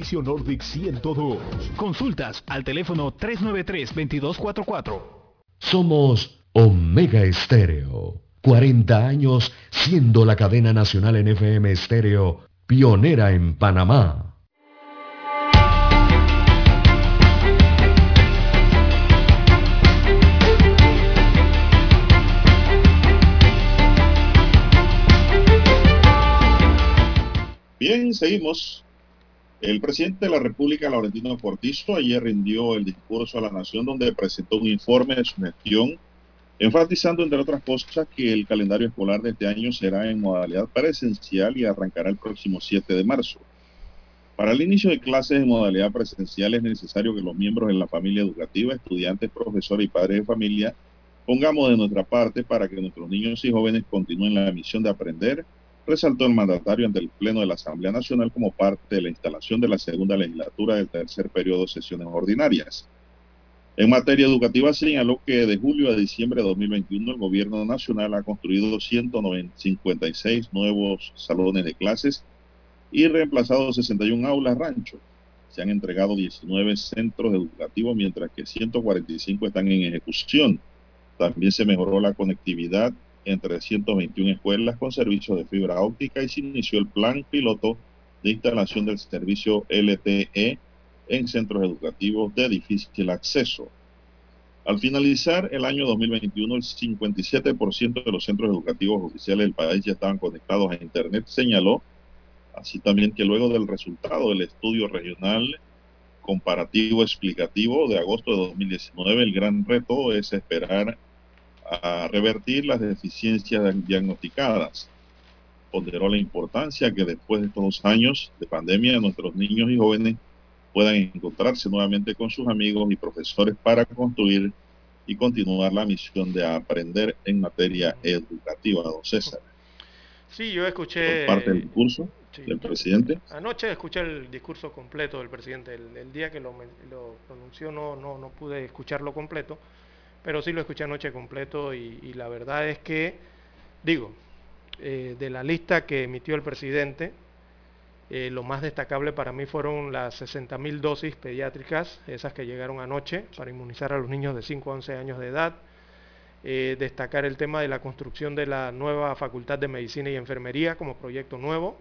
[SPEAKER 18] Nordic 102.
[SPEAKER 19] Consultas al teléfono 393-2244.
[SPEAKER 4] Somos Omega Estéreo. 40 años siendo la cadena nacional en FM Estéreo, pionera en Panamá.
[SPEAKER 3] Bien, seguimos. El presidente de la República, Laurentino Cortizo, ayer rindió el discurso a la nación donde presentó un informe de su gestión, enfatizando, entre otras cosas, que el calendario escolar de este año será en modalidad presencial y arrancará el próximo 7 de marzo. Para el inicio de clases en modalidad presencial es necesario que los miembros de la familia educativa, estudiantes, profesores y padres de familia, pongamos de nuestra parte para que nuestros niños y jóvenes continúen la misión de aprender, resaltó el mandatario ante el Pleno de la Asamblea Nacional como parte de la instalación de la segunda legislatura del tercer periodo de sesiones ordinarias. En materia educativa señaló que de julio a diciembre de 2021 el gobierno nacional ha construido 156 nuevos salones de clases y reemplazado 61 aulas rancho. Se han entregado 19 centros educativos, mientras que 145 están en ejecución. También se mejoró la conectividad entre 121 escuelas con servicios de fibra óptica y se inició el plan piloto de instalación del servicio LTE en centros educativos de difícil acceso. Al finalizar el año 2021, el 57% de los centros educativos oficiales del país ya estaban conectados a Internet, señaló, así también que luego del resultado del estudio regional comparativo explicativo de agosto de 2019, el gran reto es esperar a revertir las deficiencias diagnosticadas. Ponderó la importancia que después de estos dos años de pandemia nuestros niños y jóvenes puedan encontrarse nuevamente con sus amigos y profesores para construir y continuar la misión de aprender en materia educativa, don César.
[SPEAKER 1] Sí, yo escuché...
[SPEAKER 3] Por parte del discurso sí, del presidente.
[SPEAKER 1] Anoche escuché el discurso completo del presidente. El, el día que lo, lo, pronunció no, no, no pude escucharlo completo, pero sí lo escuché anoche completo y, y la verdad es que, digo, eh, de la lista que emitió el presidente, eh, lo más destacable para mí fueron las 60.000 dosis pediátricas, esas que llegaron anoche para inmunizar a los niños de 5 a 11 años de edad. Eh, destacar el tema de la construcción de la nueva Facultad de Medicina y Enfermería como proyecto nuevo.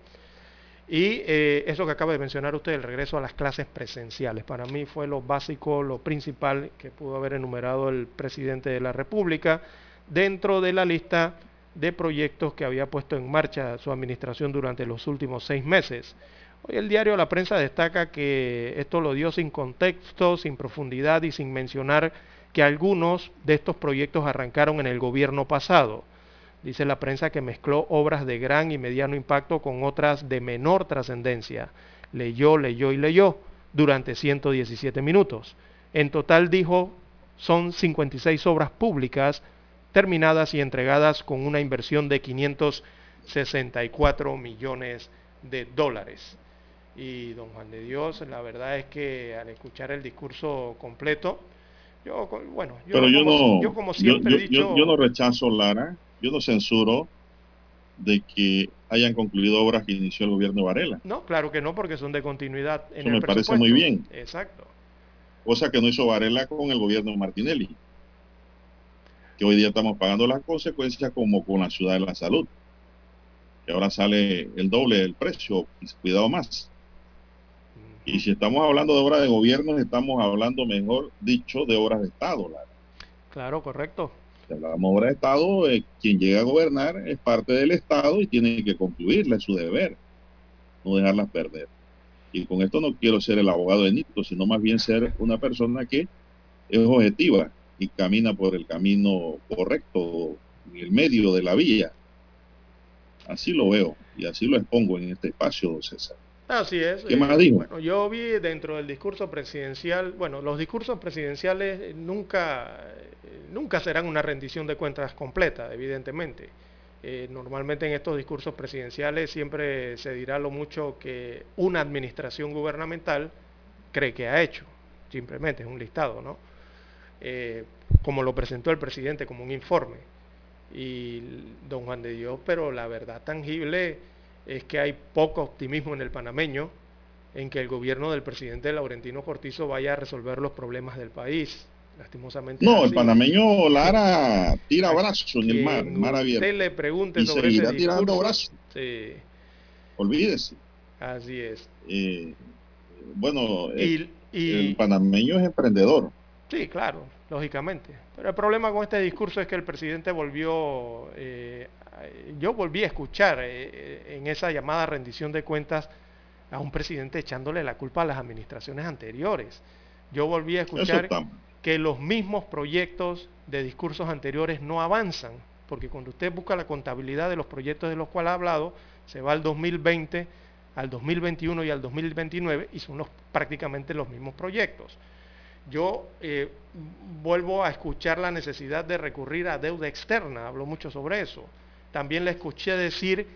[SPEAKER 1] Y eh, eso que acaba de mencionar usted, el regreso a las clases presenciales. Para mí fue lo básico, lo principal que pudo haber enumerado el presidente de la República dentro de la lista de proyectos que había puesto en marcha su administración durante los últimos seis meses. Hoy el diario La Prensa destaca que esto lo dio sin contexto, sin profundidad y sin mencionar que algunos de estos proyectos arrancaron en el gobierno pasado. Dice la prensa que mezcló obras de gran y mediano impacto con otras de menor trascendencia. Leyó, leyó y leyó durante 117 minutos. En total dijo son 56 obras públicas terminadas y entregadas con una inversión de 564 millones de dólares. Y don Juan de Dios, la verdad es que al escuchar el discurso completo, yo, bueno, yo,
[SPEAKER 3] Pero yo,
[SPEAKER 1] como,
[SPEAKER 3] no,
[SPEAKER 1] yo como siempre
[SPEAKER 3] yo,
[SPEAKER 1] he dicho...
[SPEAKER 3] yo no rechazo, Lara, yo no censuro de que hayan concluido obras que inició el gobierno de Varela.
[SPEAKER 1] No, claro que no, porque son de continuidad en
[SPEAKER 3] Eso
[SPEAKER 1] el
[SPEAKER 3] me parece muy bien.
[SPEAKER 1] Exacto.
[SPEAKER 3] Cosa que no hizo Varela con el gobierno de Martinelli. Que hoy día estamos pagando las consecuencias como con la ciudad de la salud. Que ahora sale el doble del precio, y cuidado más. Y si estamos hablando de obras de gobierno, estamos hablando, mejor dicho, de obras de Estado. Lara.
[SPEAKER 1] Claro, correcto.
[SPEAKER 3] Si hablamos de Estado, eh, quien llega a gobernar es parte del Estado y tiene que concluirla, es su deber, no dejarlas perder. Y con esto no quiero ser el abogado de Nito, sino más bien ser una persona que es objetiva y camina por el camino correcto, en el medio de la vía. Así lo veo y así lo expongo en este espacio, César.
[SPEAKER 1] Así es.
[SPEAKER 3] ¿Qué
[SPEAKER 1] eh,
[SPEAKER 3] más dijo?
[SPEAKER 1] Bueno, yo vi dentro del discurso presidencial, bueno, los discursos presidenciales nunca, eh, nunca serán una rendición de cuentas completa, evidentemente. Eh, normalmente en estos discursos presidenciales siempre se dirá lo mucho que una administración gubernamental cree que ha hecho. Simplemente es un listado, ¿no? Eh, como lo presentó el presidente como un informe. Y don Juan de Dios, pero la verdad tangible es que hay poco optimismo en el panameño en que el gobierno del presidente Laurentino Cortizo vaya a resolver los problemas del país. Lastimosamente.
[SPEAKER 3] No, el panameño Lara tira
[SPEAKER 1] A
[SPEAKER 3] brazos en el mar, mar abierto.
[SPEAKER 1] Usted le pregunte
[SPEAKER 3] Y
[SPEAKER 1] sobre ese
[SPEAKER 3] seguirá tirando brazos.
[SPEAKER 1] Sí,
[SPEAKER 3] Olvídese.
[SPEAKER 1] así es.
[SPEAKER 3] Eh, bueno,
[SPEAKER 1] Y-
[SPEAKER 3] el,
[SPEAKER 1] y-
[SPEAKER 3] el panameño es emprendedor.
[SPEAKER 1] Sí, claro, lógicamente. Pero el problema con este discurso es que el presidente volvió, eh, yo volví a escuchar eh, en esa llamada rendición de cuentas a un presidente echándole la culpa a las administraciones anteriores. Yo volví a escuchar que los mismos proyectos de discursos anteriores no avanzan, porque cuando usted busca la contabilidad de los proyectos de los cuales ha hablado, se va al 2020, al 2021 y al 2029 y son los, prácticamente los mismos proyectos. Yo eh, vuelvo a escuchar la necesidad de recurrir a deuda externa, hablo mucho sobre eso. También le escuché decir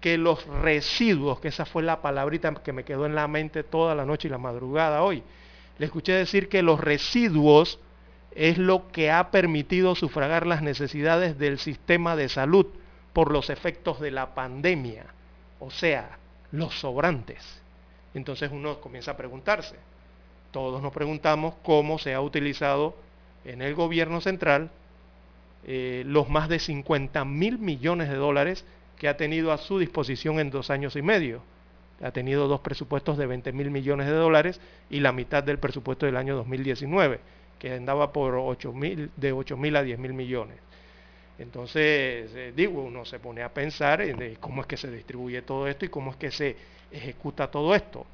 [SPEAKER 1] que los residuos, que esa fue la palabrita que me quedó en la mente toda la noche y la madrugada hoy, le escuché decir que los residuos es lo que ha permitido sufragar las necesidades del sistema de salud por los efectos de la pandemia, o sea, los sobrantes. Entonces uno comienza a preguntarse. Todos nos preguntamos cómo se ha utilizado en el gobierno central eh, los más de 50 mil millones de dólares que ha tenido a su disposición en dos años y medio. Ha tenido dos presupuestos de 20 mil millones de dólares y la mitad del presupuesto del año 2019, que andaba por 8 mil, de 8 mil a 10 mil millones. Entonces, eh, digo, uno se pone a pensar en cómo es que se distribuye todo esto y cómo es que se ejecuta todo esto.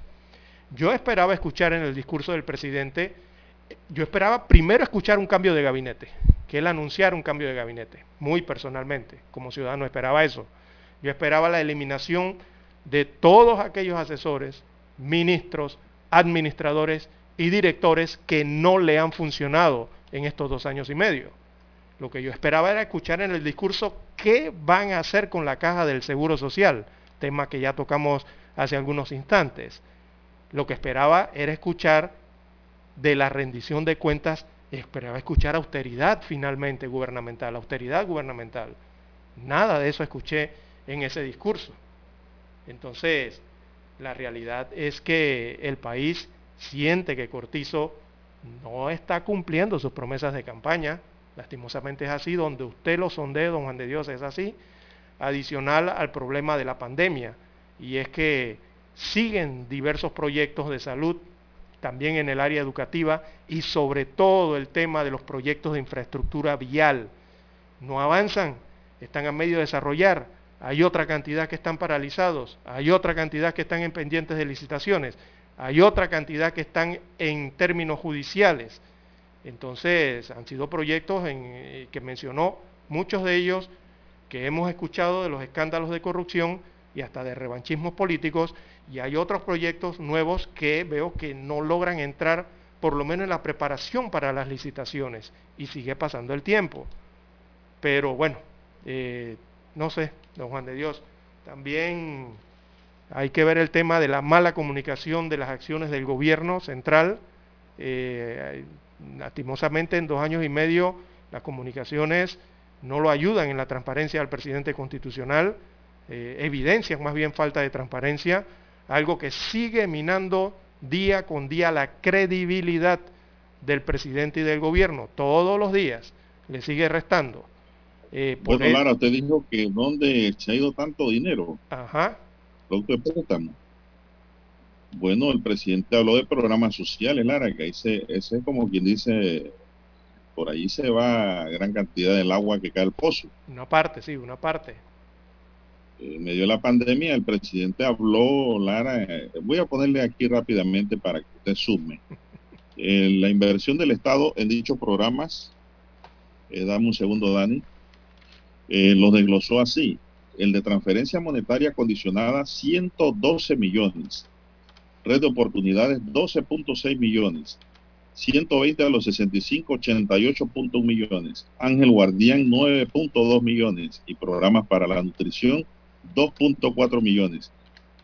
[SPEAKER 1] Yo esperaba escuchar en el discurso del presidente, yo esperaba primero escuchar un cambio de gabinete, que él anunciara un cambio de gabinete, muy personalmente, como ciudadano esperaba eso. Yo esperaba la eliminación de todos aquellos asesores, ministros, administradores y directores que no le han funcionado en estos dos años y medio. Lo que yo esperaba era escuchar en el discurso qué van a hacer con la caja del Seguro Social, tema que ya tocamos hace algunos instantes. Lo que esperaba era escuchar de la rendición de cuentas, esperaba escuchar austeridad finalmente gubernamental, austeridad gubernamental. Nada de eso escuché en ese discurso. Entonces, la realidad es que el país siente que Cortizo no está cumpliendo sus promesas de campaña. Lastimosamente es así, donde usted lo sondee, don Juan de Dios, es así. Adicional al problema de la pandemia. Y es que siguen diversos proyectos de salud, también en el área educativa y sobre todo el tema de los proyectos de infraestructura vial. No avanzan, están a medio de desarrollar hay otra cantidad que están paralizados, hay otra cantidad que están en pendientes de licitaciones, hay otra cantidad que están en términos judiciales. Entonces, han sido proyectos en, eh, que mencionó, muchos de ellos que hemos escuchado de los escándalos de corrupción y hasta de revanchismos políticos, y hay otros proyectos nuevos que veo que no logran entrar por lo menos en la preparación para las licitaciones, y sigue pasando el tiempo. Pero bueno, eh, no sé, don Juan de Dios. También hay que ver el tema de la mala comunicación de las acciones del gobierno central. Eh, lastimosamente en dos años y medio las comunicaciones no lo ayudan en la transparencia del presidente constitucional, eh, evidencian más bien falta de transparencia, algo que sigue minando día con día la credibilidad del presidente y del gobierno, todos los días le sigue restando.
[SPEAKER 3] Eh, bueno, Lara, usted dijo que dónde se ha ido tanto dinero.
[SPEAKER 1] Ajá.
[SPEAKER 3] Producto de préstamo. Bueno, el presidente habló de programas sociales, Lara, que ese, ese es como quien dice, por ahí se va gran cantidad del agua que cae al pozo.
[SPEAKER 1] Una parte, sí, una parte.
[SPEAKER 3] En medio de la pandemia, el presidente habló, Lara, eh, voy a ponerle aquí rápidamente para que usted sume. la inversión del Estado en dichos programas, eh, dame un segundo, Dani, eh, lo desglosó así. El de transferencia monetaria condicionada, 112 millones. Red de oportunidades, 12.6 millones. 120 a los 65, 88.1 millones. Ángel Guardián, 9.2 millones. Y programas para la nutrición, 2.4 millones.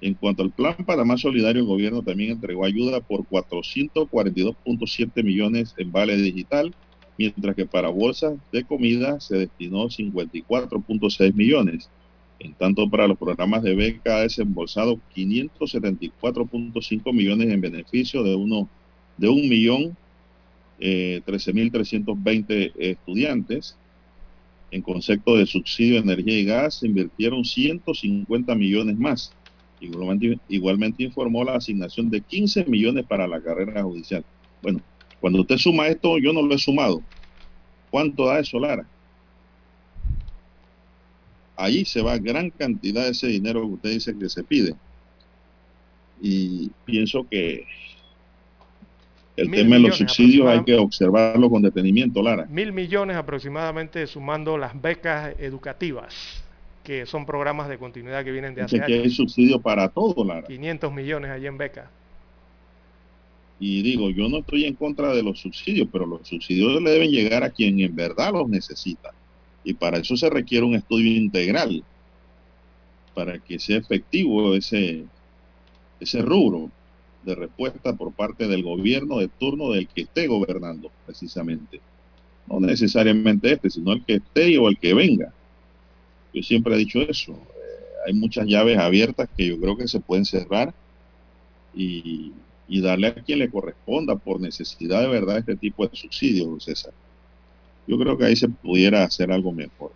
[SPEAKER 3] En cuanto al plan para más solidario, el gobierno también entregó ayuda por 442.7 millones en vale digital mientras que para bolsas de comida se destinó 54.6 millones. En tanto, para los programas de beca ha desembolsado 574.5 millones en beneficio de uno de un millón eh, 13.320 estudiantes. En concepto de subsidio de energía y gas se invirtieron 150 millones más. Igualmente, igualmente informó la asignación de 15 millones para la carrera judicial. Bueno, cuando usted suma esto, yo no lo he sumado. ¿Cuánto da eso, Lara? Ahí se va gran cantidad de ese dinero que usted dice que se pide. Y pienso que el tema de los subsidios hay que observarlo con detenimiento, Lara.
[SPEAKER 1] Mil millones aproximadamente sumando las becas educativas, que son programas de continuidad que vienen de hace
[SPEAKER 3] años. que hay subsidio para todo, Lara.
[SPEAKER 1] 500 millones allí en becas.
[SPEAKER 3] Y digo, yo no estoy en contra de los subsidios, pero los subsidios le deben llegar a quien en verdad los necesita. Y para eso se requiere un estudio integral, para que sea efectivo ese, ese rubro de respuesta por parte del gobierno de turno del que esté gobernando, precisamente. No necesariamente este, sino el que esté o el que venga. Yo siempre he dicho eso. Eh, hay muchas llaves abiertas que yo creo que se pueden cerrar y, y darle a quien le corresponda por necesidad de verdad este tipo de subsidios, César. Yo creo que ahí se pudiera hacer algo mejor.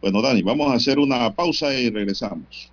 [SPEAKER 3] Bueno, Dani, vamos a hacer una pausa y regresamos.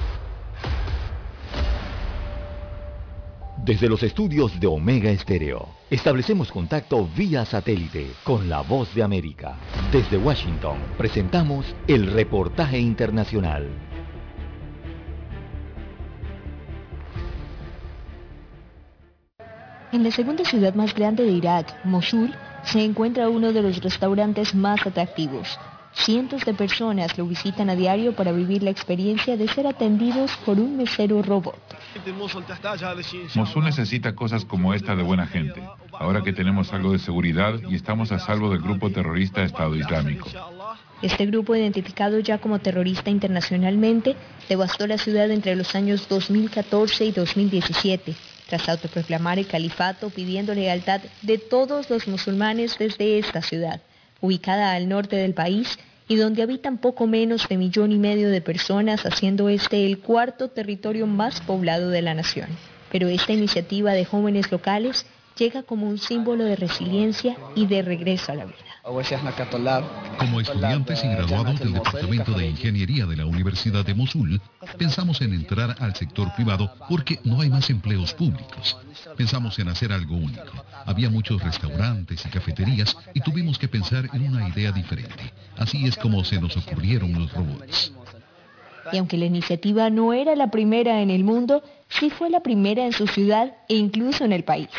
[SPEAKER 2] Desde los estudios de Omega Estéreo, establecemos contacto vía satélite con la voz de América. Desde Washington, presentamos el reportaje internacional.
[SPEAKER 20] En la segunda ciudad más grande de Irak, Mosul, se encuentra uno de los restaurantes más atractivos. Cientos de personas lo visitan a diario para vivir la experiencia de ser atendidos por un mesero robot.
[SPEAKER 21] Mosul necesita cosas como esta de buena gente. Ahora que tenemos algo de seguridad y estamos a salvo del grupo terrorista Estado Islámico.
[SPEAKER 20] Este grupo, identificado ya como terrorista internacionalmente, devastó la ciudad entre los años 2014 y 2017, tras autoproclamar el califato pidiendo lealtad de todos los musulmanes desde esta ciudad, ubicada al norte del país y donde habitan poco menos de millón y medio de personas, haciendo este el cuarto territorio más poblado de la nación. Pero esta iniciativa de jóvenes locales llega como un símbolo de resiliencia y de regreso a la vida.
[SPEAKER 22] Como estudiantes y graduados del Departamento de Ingeniería de la Universidad de Mosul, pensamos en entrar al sector privado porque no hay más empleos públicos. Pensamos en hacer algo único. Había muchos restaurantes y cafeterías y tuvimos que pensar en una idea diferente. Así es como se nos ocurrieron los robots.
[SPEAKER 20] Y aunque la iniciativa no era la primera en el mundo, sí fue la primera en su ciudad e incluso en el país.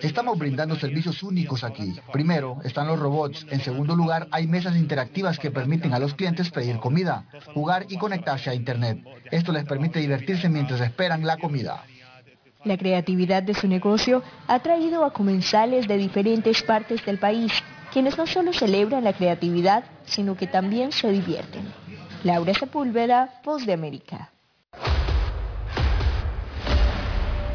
[SPEAKER 23] Estamos brindando servicios únicos aquí. Primero, están los robots. En segundo lugar, hay mesas interactivas que permiten a los clientes pedir comida, jugar y conectarse a Internet. Esto les permite divertirse mientras esperan la comida.
[SPEAKER 20] La creatividad de su negocio ha traído a comensales de diferentes partes del país, quienes no solo celebran la creatividad, sino que también se divierten. Laura Sepúlveda, Voz de América.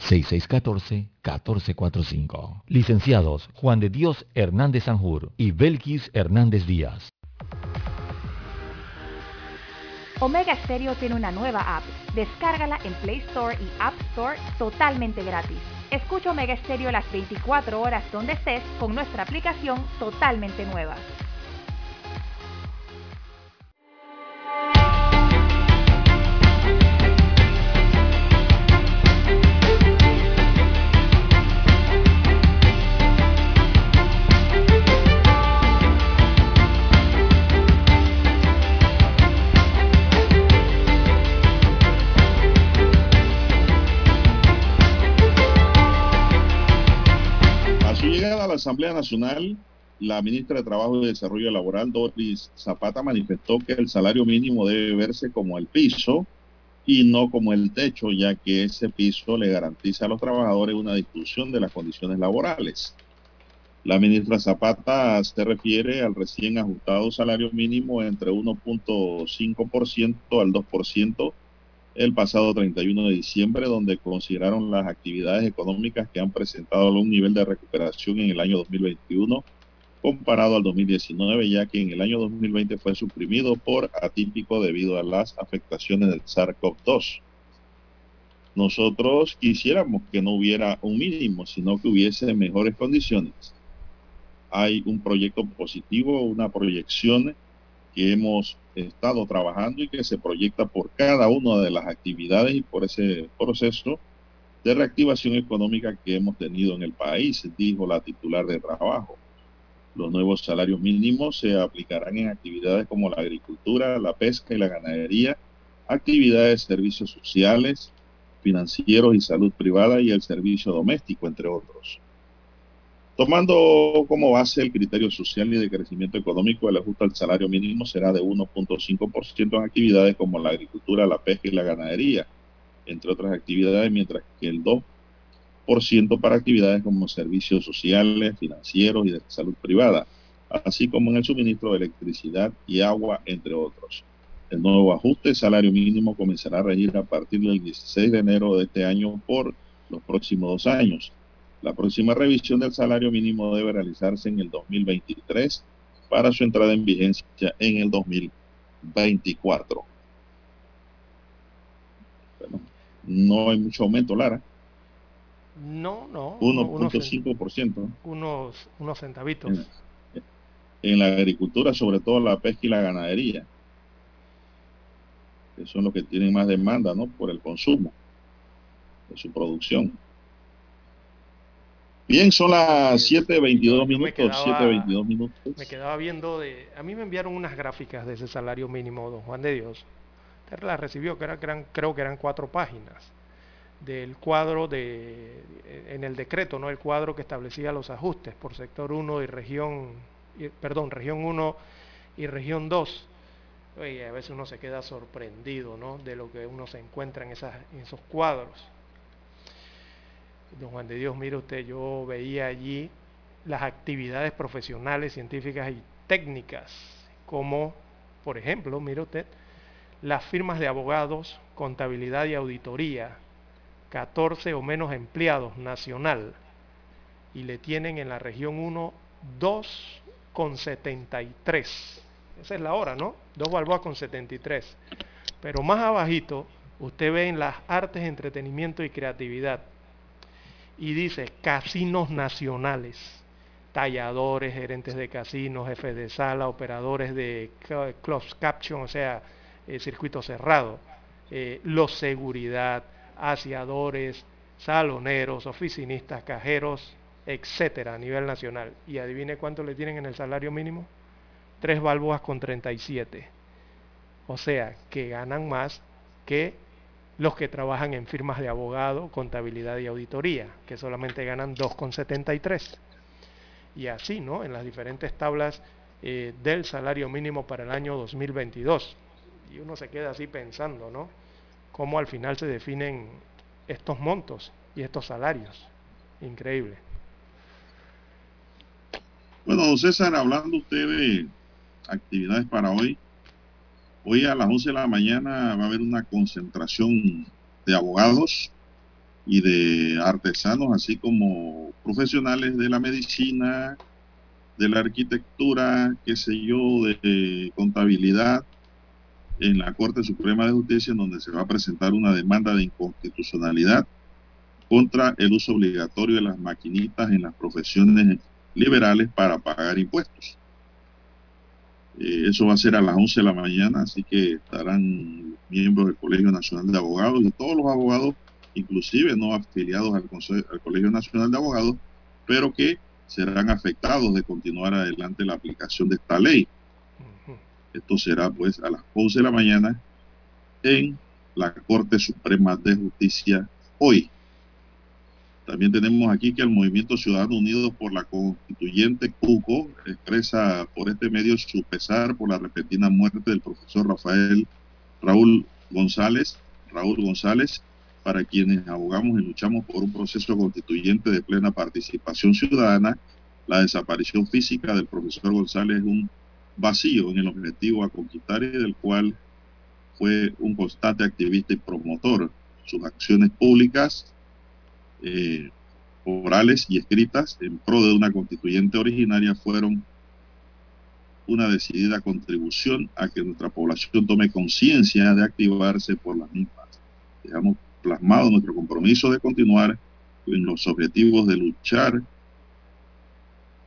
[SPEAKER 2] 6614-1445. Licenciados Juan de Dios Hernández Sanjur y Belkis Hernández Díaz.
[SPEAKER 5] Omega Stereo tiene una nueva app. Descárgala en Play Store y App Store totalmente gratis. Escucha Omega Stereo las 24 horas donde estés con nuestra aplicación totalmente nueva.
[SPEAKER 3] Asamblea Nacional, la ministra de Trabajo y Desarrollo Laboral, Doris Zapata, manifestó que el salario mínimo debe verse como el piso y no como el techo, ya que ese piso le garantiza a los trabajadores una discusión de las condiciones laborales. La ministra Zapata se refiere al recién ajustado salario mínimo entre 1.5% al 2% el pasado 31 de diciembre, donde consideraron las actividades económicas que han presentado un nivel de recuperación en el año 2021 comparado al 2019, ya que en el año 2020 fue suprimido por atípico debido a las afectaciones del SARS-CoV-2. nosotros quisiéramos que no hubiera un mínimo, sino que hubiese mejores condiciones. Hay un proyecto positivo, una proyección que hemos estado trabajando y que se proyecta por cada una de las actividades y por ese proceso de reactivación económica que hemos tenido en el país, dijo la titular de trabajo. Los nuevos salarios mínimos se aplicarán en actividades como la agricultura, la pesca y la ganadería, actividades de servicios sociales, financieros y salud privada y el servicio doméstico, entre otros. Tomando como base el criterio social y de crecimiento económico, el ajuste al salario mínimo será de 1.5% en actividades como la agricultura, la pesca y la ganadería, entre otras actividades, mientras que el 2% para actividades como servicios sociales, financieros y de salud privada, así como en el suministro de electricidad y agua, entre otros. El nuevo ajuste salario mínimo comenzará a regir a partir del 16 de enero de este año por los próximos dos años. La próxima revisión del salario mínimo debe realizarse en el 2023 para su entrada en vigencia en el 2024. Bueno, no hay mucho aumento, Lara.
[SPEAKER 1] No, no.
[SPEAKER 3] 1.5%.
[SPEAKER 1] Unos, unos centavitos.
[SPEAKER 3] En, en la agricultura, sobre todo la pesca y la ganadería que son los que tienen más demanda ¿no? por el consumo de su producción. Bien, son las 7.22 minutos, 7.22 minutos.
[SPEAKER 1] Me quedaba viendo de... A mí me enviaron unas gráficas de ese salario mínimo, don Juan de Dios. Usted las recibió, que, eran, creo que eran cuatro páginas del cuadro de, en el decreto, ¿no? El cuadro que establecía los ajustes por sector 1 y región, y, perdón, región 1 y región 2 Oye, a veces uno se queda sorprendido ¿no? de lo que uno se encuentra en, esas, en esos cuadros. Don Juan de Dios, mire usted, yo veía allí las actividades profesionales, científicas y técnicas, como, por ejemplo, mire usted, las firmas de abogados, contabilidad y auditoría, 14 o menos empleados nacional, y le tienen en la región 1 2,73 esa es la hora, ¿no? Dos balboas con 73. Pero más abajito, usted ve en las artes, entretenimiento y creatividad. Y dice casinos nacionales. Talladores, gerentes de casinos, jefes de sala, operadores de closed caption, o sea, eh, circuito cerrado. Eh, los seguridad, aseadores, saloneros, oficinistas, cajeros, etcétera, a nivel nacional. Y adivine cuánto le tienen en el salario mínimo. 3 balboas con 37. O sea, que ganan más que los que trabajan en firmas de abogado, contabilidad y auditoría, que solamente ganan 2,73. Y así, ¿no? En las diferentes tablas eh, del salario mínimo para el año 2022. Y uno se queda así pensando, ¿no? Cómo al final se definen estos montos y estos salarios. Increíble.
[SPEAKER 3] Bueno, César, hablando usted de actividades para hoy. Hoy a las 11 de la mañana va a haber una concentración de abogados y de artesanos, así como profesionales de la medicina, de la arquitectura, qué sé yo, de contabilidad, en la Corte Suprema de Justicia, en donde se va a presentar una demanda de inconstitucionalidad contra el uso obligatorio de las maquinitas en las profesiones liberales para pagar impuestos. Eh, eso va a ser a las 11 de la mañana, así que estarán miembros del Colegio Nacional de Abogados y todos los abogados, inclusive no afiliados al, al Colegio Nacional de Abogados, pero que serán afectados de continuar adelante la aplicación de esta ley. Esto será pues a las 11 de la mañana en la Corte Suprema de Justicia hoy. También tenemos aquí que el Movimiento Ciudadano Unido por la Constituyente CUCO expresa por este medio su pesar por la repentina muerte del profesor Rafael Raúl González, Raúl González, para quienes abogamos y luchamos por un proceso constituyente de plena participación ciudadana. La desaparición física del profesor González es un vacío en el objetivo a conquistar y del cual fue un constante activista y promotor. Sus acciones públicas eh, orales y escritas en pro de una constituyente originaria fueron una decidida contribución a que nuestra población tome conciencia de activarse por las mismas. Digamos, plasmado nuestro compromiso de continuar en los objetivos de luchar,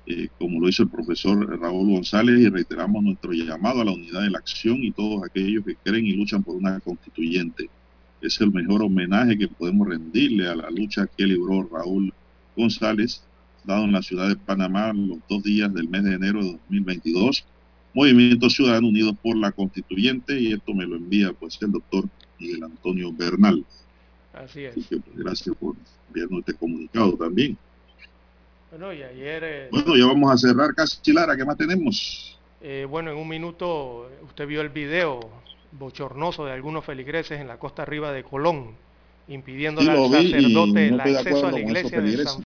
[SPEAKER 3] eh, como lo hizo el profesor Raúl González, y reiteramos nuestro llamado a la unidad de la acción y todos aquellos que creen y luchan por una constituyente. Es el mejor homenaje que podemos rendirle a la lucha que libró Raúl González, dado en la ciudad de Panamá los dos días del mes de enero de 2022. Movimiento Ciudadano Unidos por la Constituyente, y esto me lo envía pues el doctor Miguel Antonio Bernal.
[SPEAKER 1] Así es.
[SPEAKER 3] Así que, pues, gracias por enviarnos este comunicado también.
[SPEAKER 1] Bueno, y ayer, eh,
[SPEAKER 3] Bueno, ya vamos a cerrar casi, Lara, ¿qué más tenemos?
[SPEAKER 1] eh, bueno, en un minuto usted vio el video bochornoso de algunos feligreses en la costa arriba de Colón, impidiendo
[SPEAKER 3] Sí,
[SPEAKER 1] al
[SPEAKER 3] vi
[SPEAKER 1] sacerdote
[SPEAKER 3] no
[SPEAKER 1] el acceso a la iglesia de. San